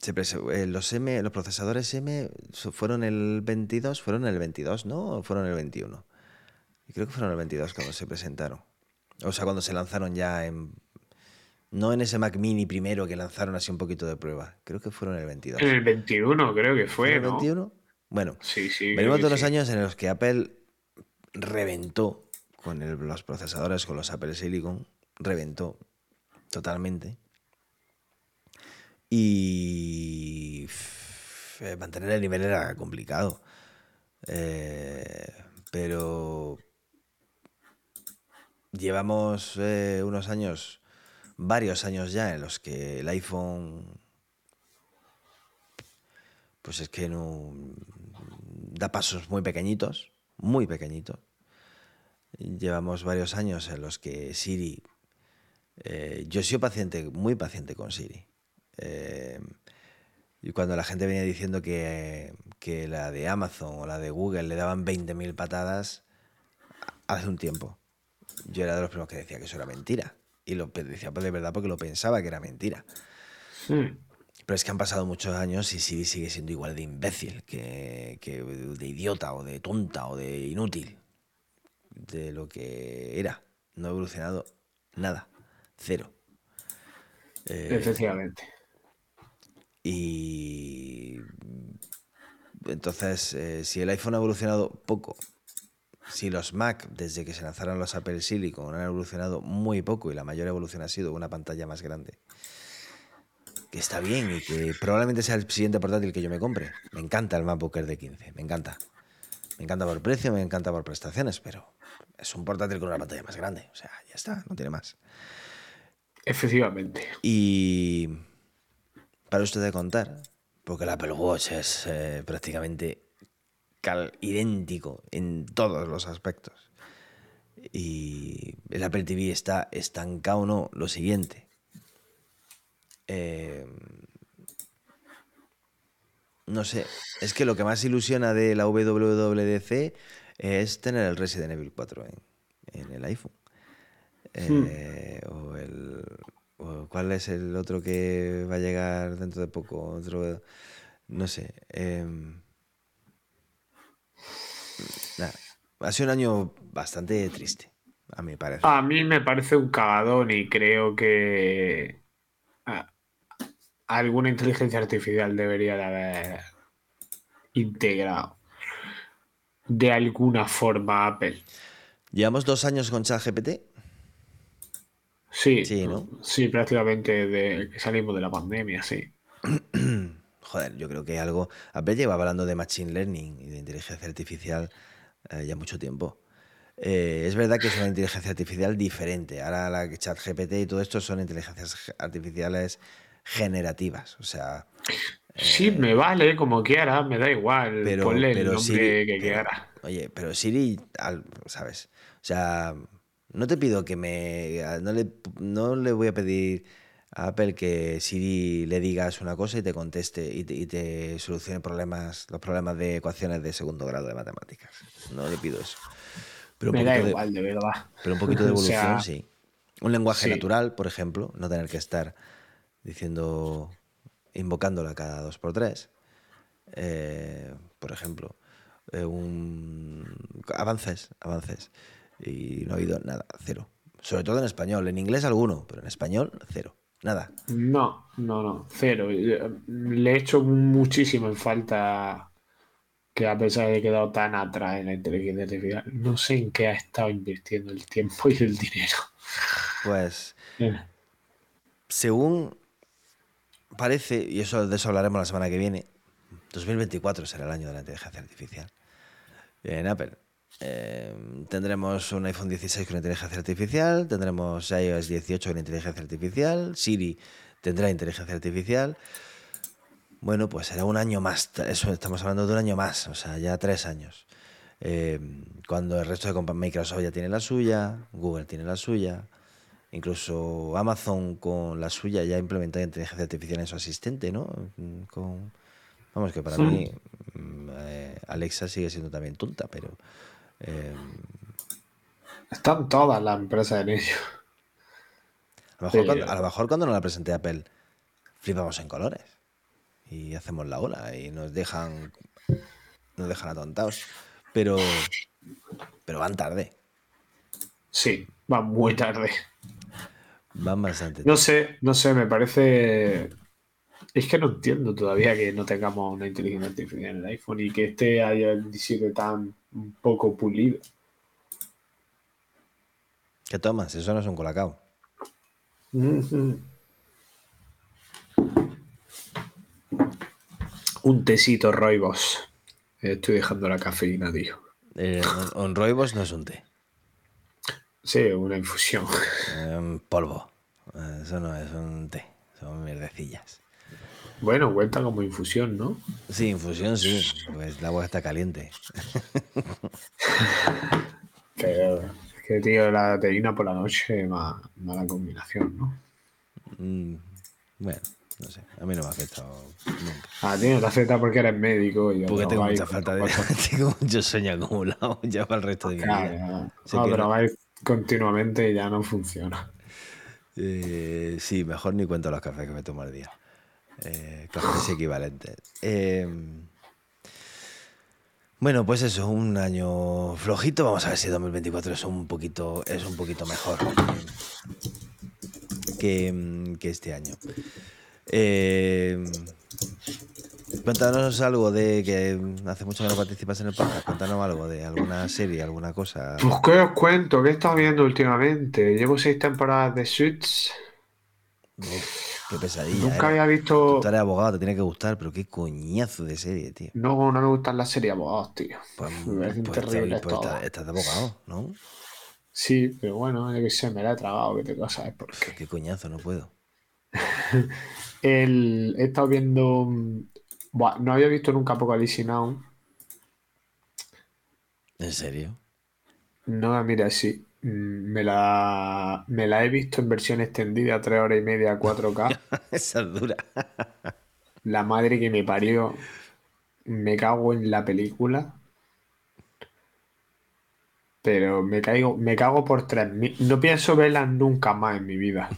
eh, los, M, los procesadores M fueron el 22, fueron el 22, ¿no? ¿O fueron el 21? creo que fueron el 22 cuando se presentaron. O sea, cuando se lanzaron ya en... No en ese Mac Mini primero que lanzaron así un poquito de prueba. Creo que fueron el 22. En el 21 creo que fue, ¿El 21? Bueno, venimos de los años en los que Apple reventó con los procesadores, con los Apple Silicon, reventó totalmente. Y mantener el nivel era complicado. Eh, pero llevamos eh, unos años, varios años ya, en los que el iPhone, pues es que no da pasos muy pequeñitos muy pequeñito. Llevamos varios años en los que Siri, eh, yo he sido paciente, muy paciente con Siri. Eh, y cuando la gente venía diciendo que, que, la de Amazon o la de Google le daban 20.000 patadas hace un tiempo, yo era de los primeros que decía que eso era mentira. Y lo decía pues de verdad porque lo pensaba que era mentira. Hmm. Pero es que han pasado muchos años y Siri sigue siendo igual de imbécil, que, de idiota o de tonta o de inútil de lo que era. No ha evolucionado nada, cero. Eh, Efectivamente. Y entonces, eh, si el iPhone ha evolucionado poco, si los Mac, desde que se lanzaron los Apple Silicon, han evolucionado muy poco y la mayor evolución ha sido una pantalla más grande, que está bien y que probablemente sea el siguiente portátil que yo me compre. Me encanta el MacBook Air de 15, me encanta. Me encanta por precio, me encanta por prestaciones, pero es un portátil con una pantalla más grande. O sea, ya está, no tiene más. Efectivamente. Y para usted de contar, porque el Apple Watch es eh, prácticamente cal- idéntico en todos los aspectos. Y el Apple TV está estancado, no, lo siguiente. Eh, no sé, es que lo que más ilusiona de la WWDC es tener el Resident Evil 4 en, en el iPhone. Eh, o el, ¿Cuál es el otro que va a llegar dentro de poco? Otro, no sé. nada, ha sido un año bastante triste, a mi parecer. A mí me parece un cagadón y creo que ah, alguna inteligencia artificial debería de haber integrado de alguna forma Apple. Llevamos dos años con ChatGPT. Sí, Sí, ¿no? Sí, prácticamente de que salimos de la pandemia, sí. Joder, yo creo que algo. Apple lleva hablando de Machine Learning y de inteligencia artificial eh, ya mucho tiempo. Eh, es verdad que es una inteligencia artificial diferente. Ahora la chat GPT y todo esto son inteligencias artificiales generativas. O sea, Sí, me vale como quiera, me da igual. Eh, pero, Ponle el nombre Siri. que pero- quiera. oye, pero Siri, ¿sabes? O sea, no te pido que me. No le, no le voy a pedir a Apple que Siri le digas una cosa y te conteste y te, y te solucione problemas, los problemas de ecuaciones de segundo grado de matemáticas. No le pido eso. Pero un Me da de- igual, de verdad. pero un poquito de O evolución, sea, sí. Un lenguaje sí. natural, por ejemplo, no tener que estar diciendo, invocándola cada dos por tres. Eh, por ejemplo, eh, un avances, avances. Y no ha habido nada, cero. Sobre todo en español. En inglés alguno, pero en español, cero. Nada. No, no, no, cero. Eh, Le he hecho muchísimo en falta que a pesar de que he quedado tan atrás en la inteligencia artificial, no sé en qué ha estado invirtiendo el tiempo y el dinero. Pues, Eh, según parece, y eso de eso hablaremos la semana que viene, 2024 será el año de la inteligencia artificial. En Apple eh, tendremos un iPhone 16 con inteligencia artificial, tendremos iOS 18 con inteligencia artificial, Siri tendrá inteligencia artificial. Bueno, pues será un año más, eso estamos hablando de un año más, o sea, ya tres años. Eh, cuando el resto de Microsoft ya tiene la suya, Google tiene la suya, incluso Amazon con la suya ya ha implementado inteligencia artificial en su asistente, ¿no? Con, vamos, que para Sí. mí mm, eh, Alexa sigue siendo también tonta, pero eh, Están todas las empresas en ello. a, lo mejor Sí. cuando, a lo mejor cuando nos la presente Apple flipamos en colores y hacemos la ola y nos dejan nos dejan atontados, pero pero van tarde, Sí, va muy tarde. van bastante No sé, no sé, me parece. Es que no entiendo todavía que no tengamos una inteligencia artificial en el iPhone y que este iOS 17 tan un poco pulido. ¿Qué tomas? Eso no es un colacao. Un tecito Roibos. Estoy dejando la cafeína, tío. Eh, un- un rooibos no es un té, Sí, una infusión. es un polvo. Eh, Eso no es un té, son mierdecillas. Bueno, cuenta como infusión, ¿no? Sí, infusión sí, pues el agua está caliente. Es que, tío, la teína por la noche, ma- mala combinación, ¿no? Mm, bueno, no sé, a mí no me ha afectado nunca. A ti no te afecta porque eres médico y Porque tengo mucha falta de... tengo mucho sueño acumulado ya para el resto de mi Claro, vida. no, no, que pero no. vais continuamente y ya no funciona. Eh, sí, mejor ni cuento los cafés que me tomo al día. Eh, cafés equivalentes. Eh, bueno, pues eso, un año flojito. Vamos a ver si 2024 es un poquito, es un poquito mejor que, que este año. Eh, cuéntanos algo de que hace mucho que no participas en el podcast. Cuéntanos algo de alguna serie, alguna cosa. Pues, ¿qué os cuento? ¿Qué he viendo últimamente? Llevo seis temporadas de Suits. Qué pesadilla. Nunca eh. había visto. Tú eres abogado, te tiene que gustar, pero qué coñazo de serie, tío. No, no me gustan las series abogados, tío. Pues, Me parecen pues, terribles pues, todas. estás, estás de abogado, ¿no? Sí, pero bueno, yo que sé, me la he tragado, que te vas a saber por qué. Qué coñazo, no puedo. El, he estado viendo. buah, no había visto nunca Apocalipsis Now. ¿En serio? No, mira, sí. Mm, Me la, me la he visto en versión extendida, 3 horas y media, 4K. Esa es dura. La madre que me parió. Me cago en la película. Pero me caigo, me cago por tres mil. No pienso verla nunca más en mi vida.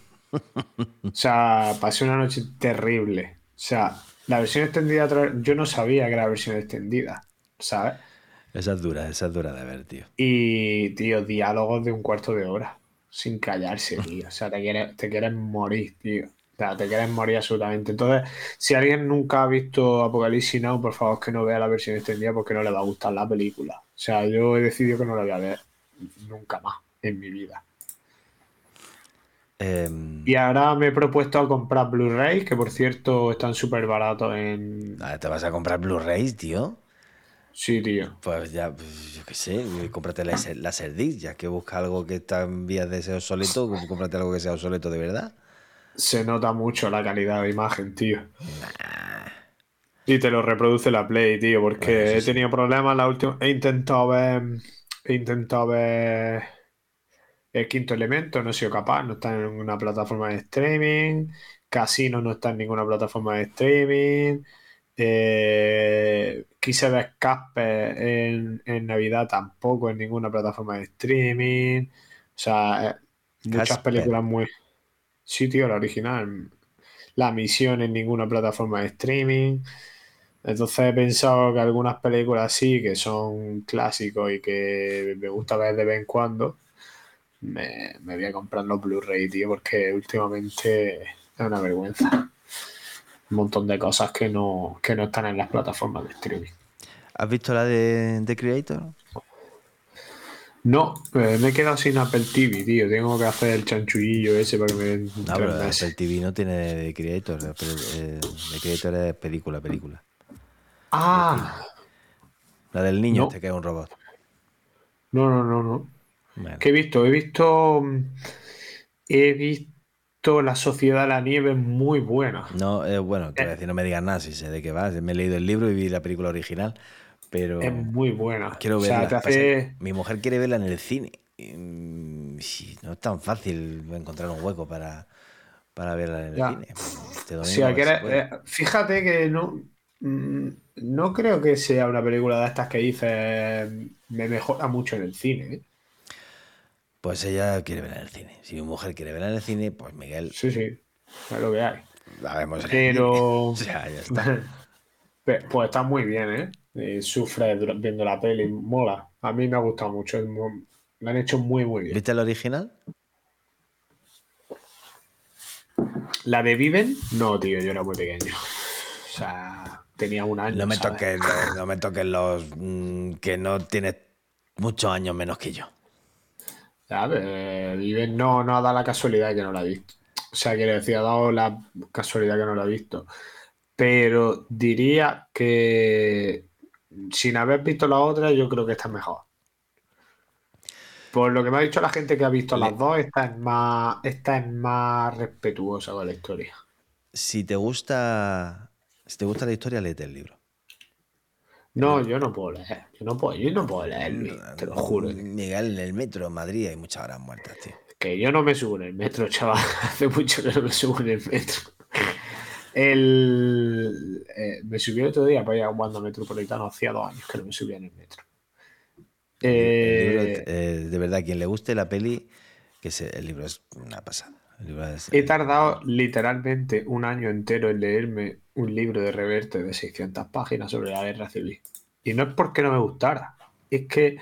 O sea, pasé una noche terrible. O sea, la versión extendida, yo no sabía que era la versión extendida, ¿sabes? Esa es dura, esa es dura de ver, tío. Y, tío, diálogos de un cuarto de hora, sin callarse, tío. O sea, te quieres, te quieres morir, tío. O sea, te quieres morir absolutamente. Entonces, si alguien nunca ha visto Apocalipsis Now, por favor, que no vea la versión extendida porque no le va a gustar la película. O sea, yo he decidido que no la voy a ver nunca más en mi vida. Em, Y ahora me he propuesto a comprar Blu-ray, que por cierto están súper baratos en... ah, ¿Te vas a comprar Blu-rays, tío? Sí, tío. Pues ya, pues, yo qué sé, cómprate la Laserdisc, ya que busca algo que está en vías de ser obsoleto, cómprate algo que sea obsoleto de verdad. Se nota mucho la calidad de imagen, tío. Y te lo reproduce la Play, tío, porque Bueno, he sí. tenido problemas la última. He intentado ver. He intentado ver el quinto elemento, no he sido capaz, no está en ninguna plataforma de streaming. Casino no está en ninguna plataforma de streaming. Eh, quise ver Casper en, en Navidad tampoco en ninguna plataforma de streaming. O sea, eh, muchas Casper. películas muy. Sí, tío, la original. La misión en ninguna plataforma de streaming. Entonces he pensado que algunas películas sí, que son clásicos y que me gusta ver de vez en cuando, me, me voy a comprar los Blu-ray, tío, porque últimamente es una vergüenza. Un montón de cosas que no, que no están en las plataformas de streaming. ¿Has visto la de The Creator? No, eh, me he quedado sin Apple TV, tío. Tengo que hacer el chanchullillo ese para que me den No, pero meses. Apple TV no tiene The Creator. pero, eh, The Creator es película, película. Ah, La del niño No. este que es un robot. no, no, no, no. Bueno, ¿Qué he visto? He visto. mm, He visto La Sociedad de la Nieve muy buena. no, eh, bueno, te voy a decir, no me digas nada si sé de qué va. Me he leído el libro y vi la película original, pero Es muy buena. quiero o sea, verla. hace. Mi mujer quiere verla en el cine. Mm, sí, no es tan fácil encontrar un hueco para, para verla en el Ya. cine. Este O sea, que era- eh, fíjate que no. mm, No creo que sea una película de estas que dices me mejora mucho en el cine. ¿eh? Pues ella quiere verla en el cine. Si mi mujer quiere verla en el cine, pues Miguel, Sí, sí. Es lo que hay. la vemos Pero. O sea, ya está. Pues está muy bien, ¿eh? Sufre viendo la peli, mola. A mí me ha gustado mucho. es mu- Lo han hecho muy, muy bien. ¿Viste el original? ¿La de Viven? No, tío, yo era muy pequeño. O sea, tenía un año. No me toques los, no me toques los mm, que no tienes muchos años menos que yo. Ya, eh, no, no ha dado la casualidad que no la he visto. O sea, quiero decir, ha dado la casualidad que no la he visto. Pero diría que sin haber visto la otra, yo creo que esta es mejor. Por lo que me ha dicho la gente que ha visto las dos, esta es más, esta es más respetuosa con la historia. Si te gusta, si te gusta la historia, léete el libro. No, yo no puedo leer. Yo no puedo, yo no puedo leer, Luis, te lo juro. Miguel, en el metro en Madrid hay muchas horas muertas, tío. Que yo no me subo en el metro, chaval. Hace mucho que no me subo en el metro. El, eh, me subí el otro día para ir a Wanda Metropolitano. Hacía dos años que no me subía en el metro. El libro, Eh, eh, de verdad, quien le guste la peli, que se, el libro es una pasada. El libro es- he tardado literalmente un año entero en leerme un libro de Reverte de 600 páginas sobre la guerra civil. Y no es porque no me gustara. Es que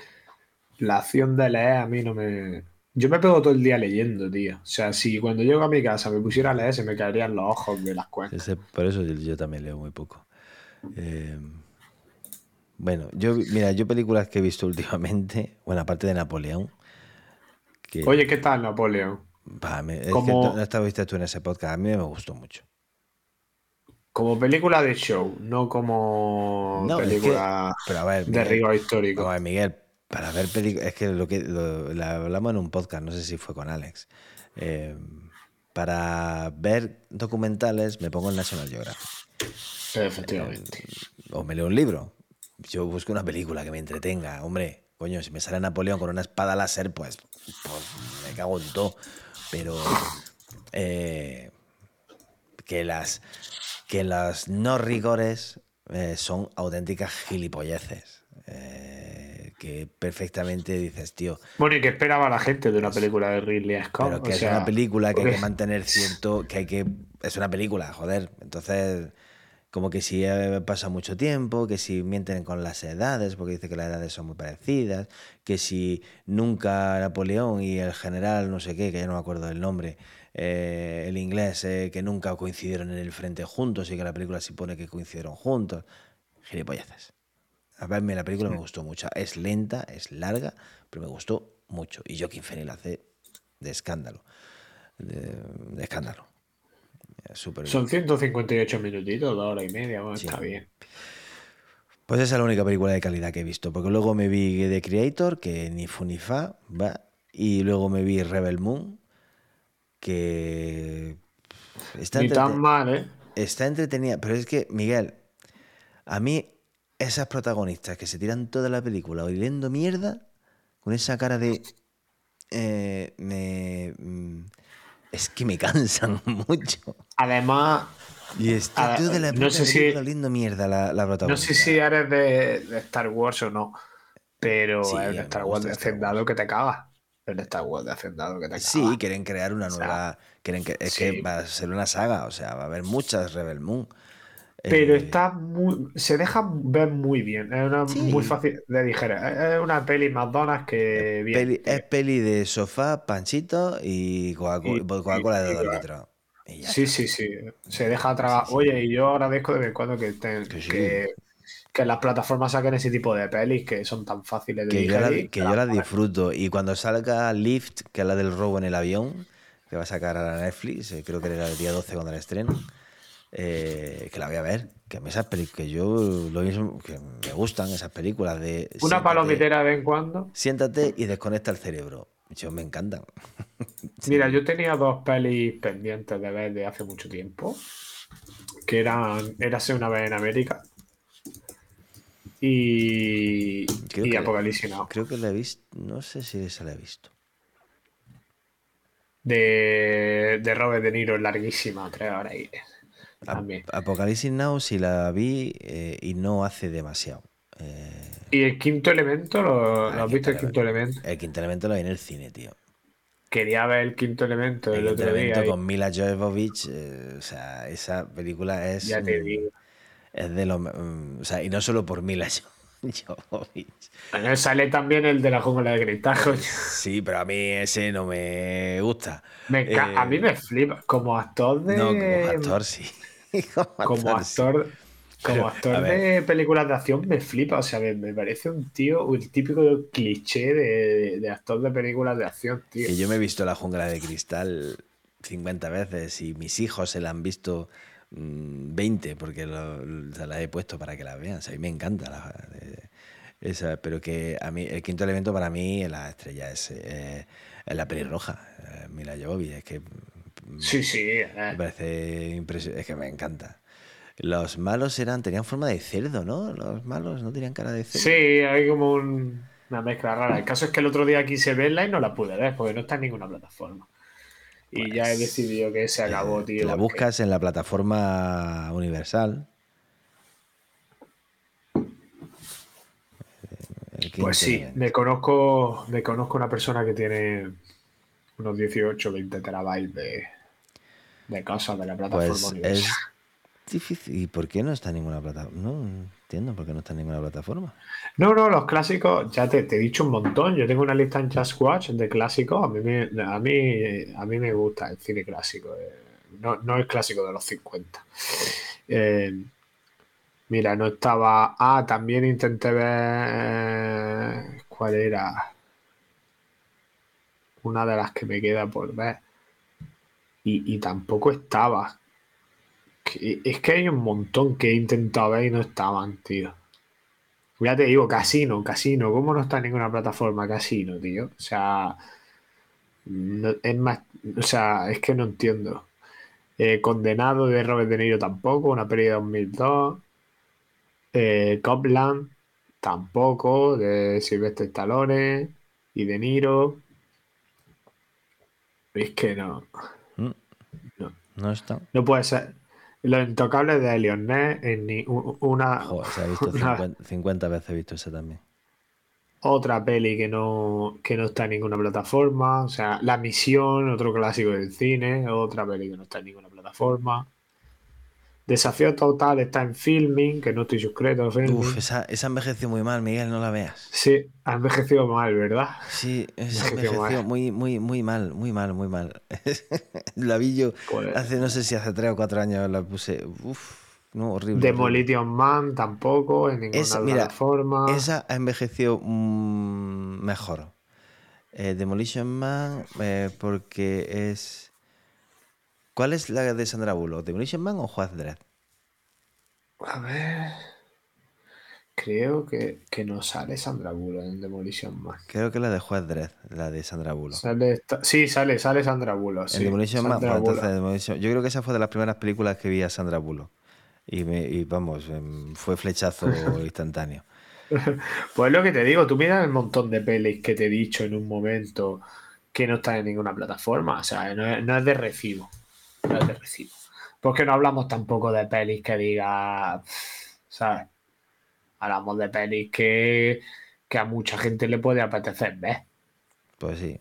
la acción de leer a mí no me... Yo me pego todo el día leyendo, tío. O sea, si cuando llego a mi casa me pusiera a leer, se me caerían los ojos de las cuentas. Ese- por eso yo, yo también leo muy poco. Eh, bueno, yo, mira, yo películas que he visto últimamente, bueno, aparte de Napoleón, que Oye, ¿qué tal Napoleón? me- es que no estaba viste tú en ese podcast, a mí me gustó mucho. Como película de show, no como No, es que- película pero a ver, de rigor histórico. A ver, Miguel, para ver películas, es que lo que lo, la hablamos en un podcast, no sé si fue con Alex. Eh, para ver documentales me pongo en National Geographic. Efectivamente. O me leo un libro. Yo busco una película que me entretenga, hombre. coño, si me sale Napoleón con una espada láser, pues, pues me cago en todo. Pero eh, que las que las no rigores eh, son auténticas gilipolleces. Eh, que perfectamente dices, tío. Bueno, ¿y qué esperaba la gente de una película de Ridley Scott? Pero que es una película que hay que mantener cierto. que hay que. Es una película, joder. Entonces como que si pasa mucho tiempo, que si mienten con las edades, porque dice que las edades son muy parecidas, que si nunca Napoleón y el general no sé qué, que ya no me acuerdo del nombre, eh, el inglés, eh, que nunca coincidieron en el frente juntos y que la película se pone que coincidieron juntos. Gilipolleces. A verme la película me gustó mucho. Es lenta, es larga, pero me gustó mucho. Y Joaquin Phoenix hace de escándalo. de escándalo. Son 158 minutitos, dos horas y media, está bien. Pues esa es la única película de calidad que he visto, porque luego me vi The Creator, que ni fu ni fa, va, y luego me vi Rebel Moon, que está ni tan mal, ¿eh? Está entretenida, pero es que, Miguel, a mí esas protagonistas que se tiran toda la película oliendo mierda, con esa cara de... Eh, me, mm, es que me cansan mucho. Además. Y está tú de la no sé si, lindo mierda la, la No sé si eres de, Star Wars o no, pero el de Star Wars de Hacendado que te caga. El Star Wars de Hacendado que te caga. Sí, quieren crear una nueva. quieren que, es que va a ser una saga, o sea, va a haber muchas Rebel Moon. Pero eh, está muy. Se deja ver muy bien. Es muy fácil de digerir. Es una peli más donas que bien. es peli de sofá, panchito y Coca-Cola de 2 litros. Sí, sí, sí. Se deja tragar. Oye, y yo agradezco de vez en cuando que, que, que, las plataformas saquen ese tipo de pelis que son tan fáciles de que digerir. Yo que yo las disfruto. Y cuando salga Lift, que es la del robo en el avión, que va a sacar a Netflix, eh, creo que era el día 12 cuando la estreno eh, que la voy a ver. Que a mí esas películas, que yo lo mismo, que me gustan esas películas de. Una palomitera de vez en cuando. Siéntate y desconecta el cerebro. Yo me encantan. Mira, yo tenía dos pelis pendientes de ver de hace mucho tiempo. Que eran Érase una vez en América. Y, y Apocalipsis Now. Creo que la he visto. No sé si esa la he visto. De, de Robert De Niro, larguísima, tres horas y Apocalipsis Now sí la vi eh, y no hace demasiado. Eh, ¿Y el quinto elemento? ¿Lo, ah, has visto el quinto elemento? El quinto elemento lo vi en el cine, tío. Quería ver el quinto elemento el, otro elemento con Mila Jovovich. Eh, o sea, esa película es. Ya te digo. Es de lo. Mm, o sea, y no solo por Mila Jovovich. sale también el de la jungla de cristal. Sí, pero a mí ese no me gusta. a mí me flipa. Como actor de. No, como actor sí. como actor, como actor de películas de acción me flipa, o sea, me, parece un tío, el típico cliché de, actor de películas de acción, tío. Que yo me he visto La jungla de cristal 50 veces y mis hijos se la han visto 20 mm, porque se la he puesto para que la vean, o sea, a mí me encanta esa, pero que a mí el quinto elemento para mí la estrella es, eh, la pelirroja, eh, Mila Jovovich, es que Sí, sí. Eh. Me parece impresionante. Es que me encanta. Los malos eran, tenían forma de cerdo, ¿no? Los malos no tenían cara de cerdo. Sí, hay como una mezcla rara. El caso es que el otro día quise verla y no la pude ver porque no está en ninguna plataforma. Y ya he pues, decidido que se acabó, eh, tío. La buscas en la plataforma universal. Pues sí, me conozco, me conozco una persona que tiene unos 18 20 terabytes de, de casa de la plataforma pues Es difícil. ¿Y por qué no está en ninguna plataforma? No entiendo por qué no está en ninguna plataforma. No, no, los clásicos, ya te, he dicho un montón. Yo tengo una lista en Just Watch de clásicos. A mí me, a mí, a mí me gusta el cine clásico. Eh, no, no el clásico de los 50. Eh, mira, no estaba. Ah, también intenté ver. ¿Cuál era? Una de las que me queda por ver y, tampoco estaba. es que hay un montón que he intentado ver y no estaban, tío. Ya te digo, Casino, Casino. ¿Cómo no está en ninguna plataforma Casino, tío? O sea, es más, o sea, es que no entiendo. Eh, Condenado de Robert De Niro tampoco, una peli de 2002. Eh, Copland, tampoco, de Silvestre Stallone y De Niro. Es que no. No, está. no puede ser. Los intocables de Elion Ness en ni una Joder, se ha visto Una- 50, 50 veces he visto ese también. otra peli que no, que no está en ninguna plataforma. O sea, La Misión, otro clásico del cine, otra peli que no está en ninguna plataforma. Desafío Total está en Filming, que no estoy suscrito. Uf, esa, esa envejeció muy mal, Miguel, no la veas. Sí, ha envejecido mal, ¿verdad? Sí, esa Envejeció envejeció muy, muy, muy mal, muy mal, muy mal. la vi yo hace, no sé si hace 3 o 4 años la puse. Uf, no, horrible. horrible. Demolition Man tampoco, en ninguna Esa- mira, plataforma. Esa ha envejecido mm, mejor. Eh, Demolition Man, eh, porque es. ¿Cuál es la de Sandra Bullock? ¿Demolition Man o Juaz Dredd? A ver. Creo que, que no sale Sandra Bullock en Demolition Man. Creo que la de Juez Dredd, la de Sandra Bullock. Sale Sí, sale, sale Sandra Bullock. en sí, Demolition Man, entonces. Demolition- yo creo que esa fue de las primeras películas que vi a Sandra Bullock. Y, me, y vamos, em, fue flechazo instantáneo. Pues lo que te digo, tú miras el montón de pelis que te he dicho en un momento que no están en ninguna plataforma. O sea, no es, no es de recibo. No de recibo. Porque no hablamos tampoco de pelis que diga. ¿Sabes? Hablamos de pelis que, que a mucha gente le puede apetecer ver. Pues sí,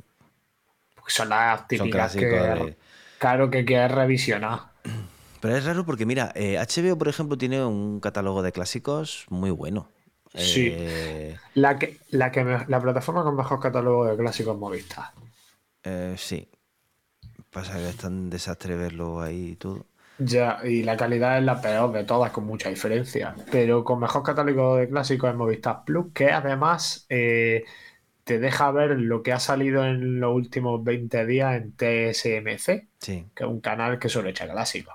Porque son las típicas que. de... Claro que quieres revisionar. Pero es raro porque, mira, eh, HBO, por ejemplo, tiene un catálogo de clásicos muy bueno. Sí. Eh, La, que, la, que me- la plataforma con mejor catálogo de clásicos Movistar. eh, sí. Pasa que es tan desastre verlo ahí y todo. Ya, y la calidad es la peor de todas, con mucha diferencia. Pero con mejor catálogo de clásicos es Movistar Plus, que además eh, te deja ver lo que ha salido en los últimos 20 días en TSMC, Sí. que es un canal que solo echa clásicos.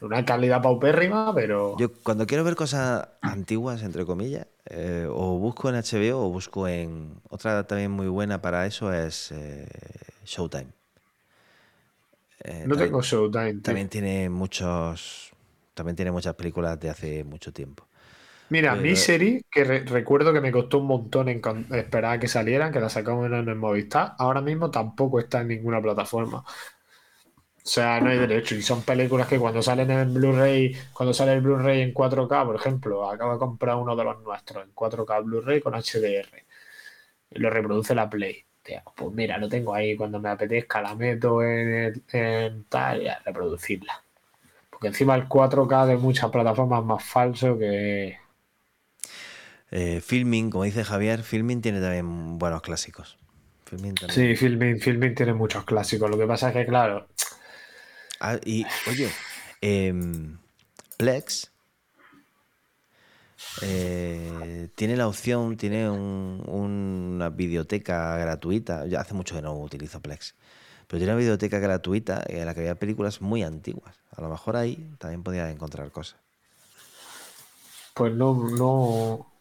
Una calidad paupérrima, pero. Yo cuando quiero ver cosas antiguas, entre comillas, eh, o busco en HBO o busco en... Otra también muy buena para eso es eh, Showtime. Eh, no también- tengo Showtime. tío. También tiene muchos... También tiene muchas películas de hace mucho tiempo. Mira, pero- Misery, que re- recuerdo que me costó un montón en esperar a que salieran, que la sacamos en el Movistar, ahora mismo tampoco está en ninguna plataforma. O sea, no hay derecho. Y son películas que cuando salen en Blu-ray, cuando sale el Blu-ray en 4K, por ejemplo, acabo de comprar uno de los nuestros en 4K Blu-ray con HDR. Y lo reproduce la Play. Pues mira, lo tengo ahí cuando me apetezca, la meto en, tal y a reproducirla. Porque encima el 4K de muchas plataformas es más falso que. Eh, Filming, como dice Javier, Filming tiene también buenos clásicos. Filming. Sí, Filming, Filming tiene muchos clásicos. Lo que pasa es que, claro, Ah, y oye, em, Plex eh, tiene la opción, tiene un- una biblioteca gratuita. Ya hace mucho que no utilizo Plex, pero tiene una biblioteca gratuita en la que había películas muy antiguas. A lo mejor ahí también podía encontrar cosas. pues no, no.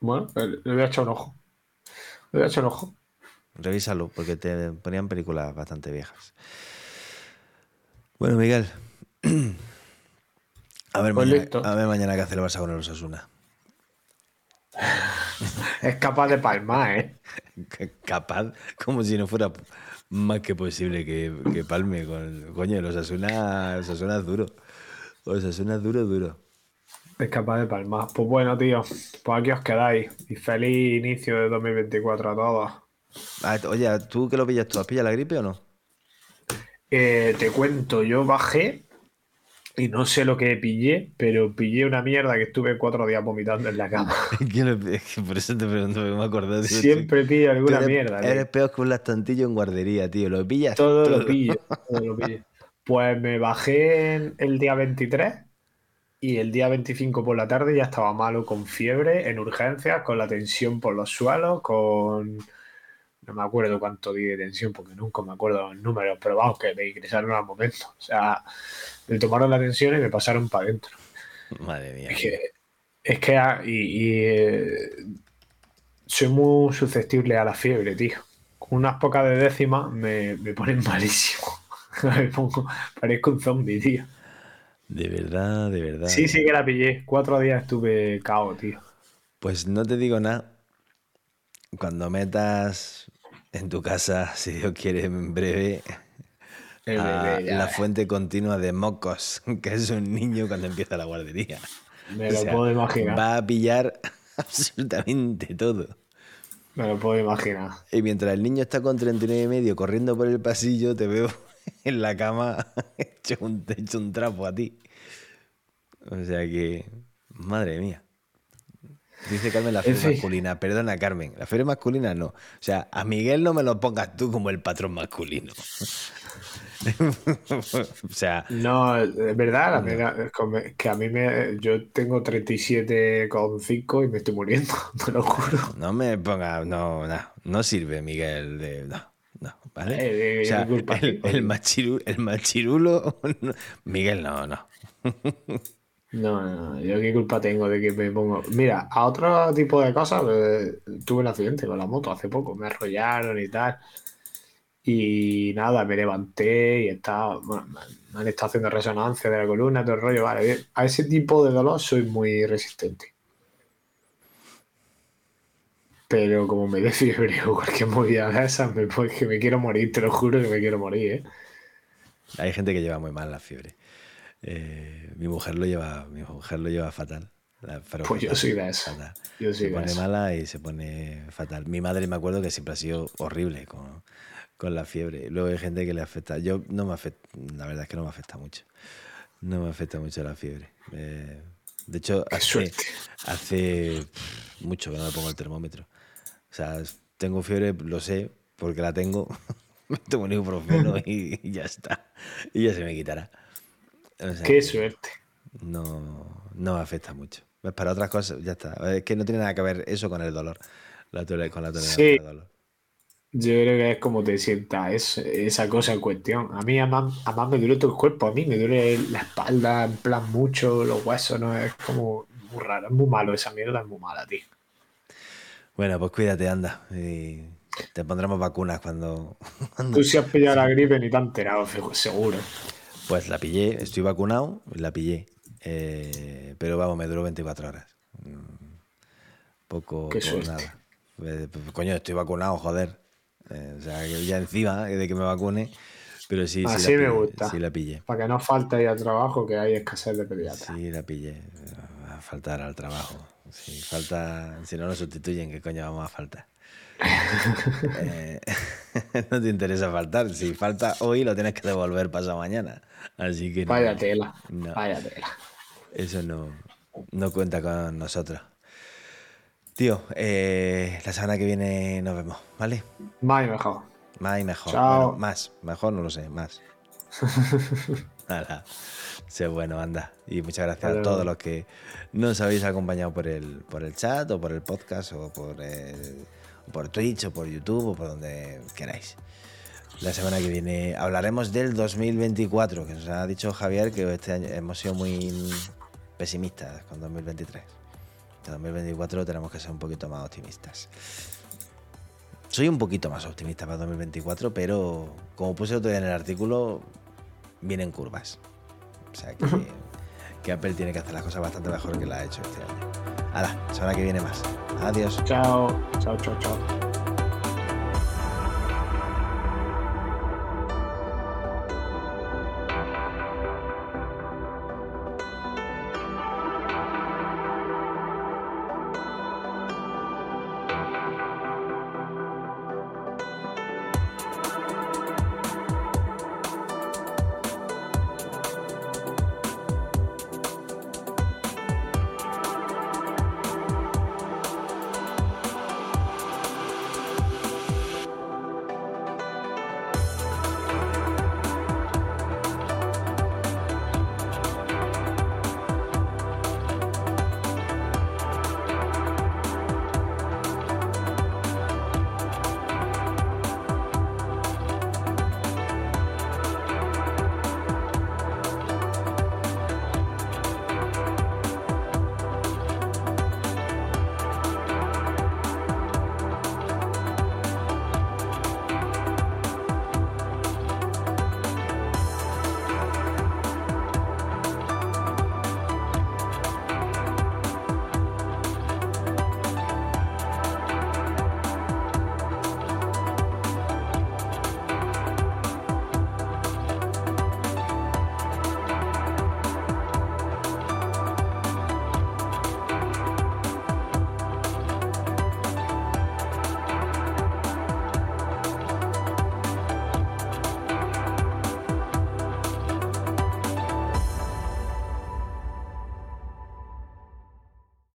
Bueno, le voy a echar un ojo. Le voy a echar un ojo. Revísalo, porque te ponían películas bastante viejas. Bueno, Miguel. A ver, Pues mañana, listo. a ver mañana qué hace el Barça con el Osasuna. Es capaz de palmar, ¿eh? capaz, como si no fuera más que posible que, que palme con coño, los Osasuna, Osasuna es duro. Osasuna es duro, duro. Es capaz de palmar. Pues bueno, tío, pues aquí os quedáis. Y feliz inicio de 2024 a todos. Ah, oye, ¿tú qué lo pillas tú? ¿Has pillado la gripe o no? Eh, te cuento, yo bajé y no sé lo que pillé, pero pillé una mierda que estuve cuatro días vomitando en la cama. ¿Quién lo- es que por eso te pregunto, me tío. Siempre pillo alguna eres, mierda. tío. Eres peor que un lastantillo en guardería, tío. Lo pillas Todo lo pillo, todo lo pillo. Pues me bajé el día 23 y el día 25 por la tarde ya estaba malo con fiebre, en urgencias, con la tensión por los suelos, con... No me acuerdo cuánto di de tensión porque nunca me acuerdo los números, pero vamos, que me ingresaron al momento. O sea, me tomaron la tensión y me pasaron para adentro. Madre mía. Es que, es que ah, y, y, eh, soy muy susceptible a la fiebre, tío. Con unas pocas de décimas me, me ponen malísimo. me pongo, parezco un zombie, tío. De verdad, de verdad. Sí, sí que la pillé. Cuatro días estuve cao, tío. Pues no te digo nada. Cuando metas en tu casa, si Dios quiere, en breve, a la fuente continua de mocos, que es un niño cuando empieza la guardería. Me O lo sea, puedo imaginar. Va a pillar absolutamente todo. Me lo puedo imaginar. Y mientras el niño está con 39 y medio corriendo por el pasillo, te veo en la cama hecho un, hecho un trapo a ti. O sea que, madre mía. Dice Carmen la fin. masculina. Perdona, Carmen. La fiebre masculina no. O sea, a Miguel no me lo pongas tú como el patrón masculino. o sea, No, es verdad, la mega- es como- que a mí me. Yo tengo 37,5 y me estoy muriendo, te lo juro. no me pongas. No, no. No sirve, Miguel. de- no, no. ¿Vale? Eh, eh, o sea, el, tengo, el, tío. machiru- el machirulo. no. Miguel, no, no. No, no, yo qué culpa tengo de que me pongo. Mira, a otro tipo de cosas, eh, tuve un accidente con la moto hace poco, me arrollaron y tal. Y nada, me levanté y estaba. Bueno, me han- estado haciendo resonancia de la columna, todo el rollo. Vale. A ese tipo de dolor soy muy resistente. Pero como me dé fiebre o cualquier movida de esas, me, voy- que me quiero morir, te lo juro que me quiero morir, ¿eh? Hay gente que lleva muy mal la fiebre. Eh, mi mujer lo lleva, mi mujer lo lleva fatal. La- pero Pues yo soy de fatal. Yo Se soy de pone mala y se pone fatal. Mi madre me acuerdo que siempre ha sido horrible con, con la fiebre. Luego hay gente que le afecta. Yo no me afecta, la verdad es que no me afecta mucho. No me afecta mucho la fiebre. Eh, de hecho, hace, hace mucho que no me pongo el termómetro. O sea, tengo fiebre, lo sé, porque la tengo. me tomo un ibuprofeno y, y ya está. Y ya se me quitará. O sea Qué suerte. No, no me afecta mucho. Para otras cosas, ya está. Es que no tiene nada que ver eso con el dolor. La con la tolerancia Sí. al dolor. Yo creo que es como te sientas es- esa cosa en cuestión. A mí además, además me duele todo el cuerpo, a mí me duele la espalda, en plan mucho, los huesos, ¿no? Es como muy raro, es muy malo esa mierda, es muy mala, tío. Bueno, pues cuídate, anda. Y te pondremos vacunas cuando, cuando- Tú si has pillado la gripe ni te has enterado, seguro. Pues la pillé, estoy vacunado, la pillé. Eh, pero vamos, me duró 24 horas. Mm, Poco, Qué poco nada. Eh, pues, Coño, estoy vacunado, joder. Eh, o sea, que ya encima de que me vacune. Pero sí, sí, Así la me gusta. sí la pillé. Para que no falte ir al trabajo, que hay escasez de pediatras. Sí, la pillé. Va a faltar al trabajo. Si falta, si no nos sustituyen, ¿qué coño vamos a faltar? Eh, no te interesa faltar. Si falta hoy, lo tienes que devolver pasado mañana. Así que no, Vaya tela, no, vaya tela. eso no, no cuenta con nosotros. Tío, eh, la semana que viene nos vemos, ¿vale? Más y mejor. Más y mejor. Chao. Bueno, más, mejor no lo sé, más. Nada. Sé bueno, anda. Y muchas gracias a todos los que nos habéis acompañado por el, por el chat o por el podcast o por, el- por Twitch o por YouTube o por donde queráis. La semana que viene hablaremos del 2024, que nos ha dicho Javier que este año hemos sido muy pesimistas con 2023. En 2024 tenemos que ser un poquito más optimistas. Soy un poquito más optimista para 2024, pero como puse otro día en el artículo, vienen curvas. O sea que, que Apple tiene que hacer las cosas bastante mejor que la ha hecho este año. Hala, semana que viene más. Adiós. Chao, chao, chao, chao.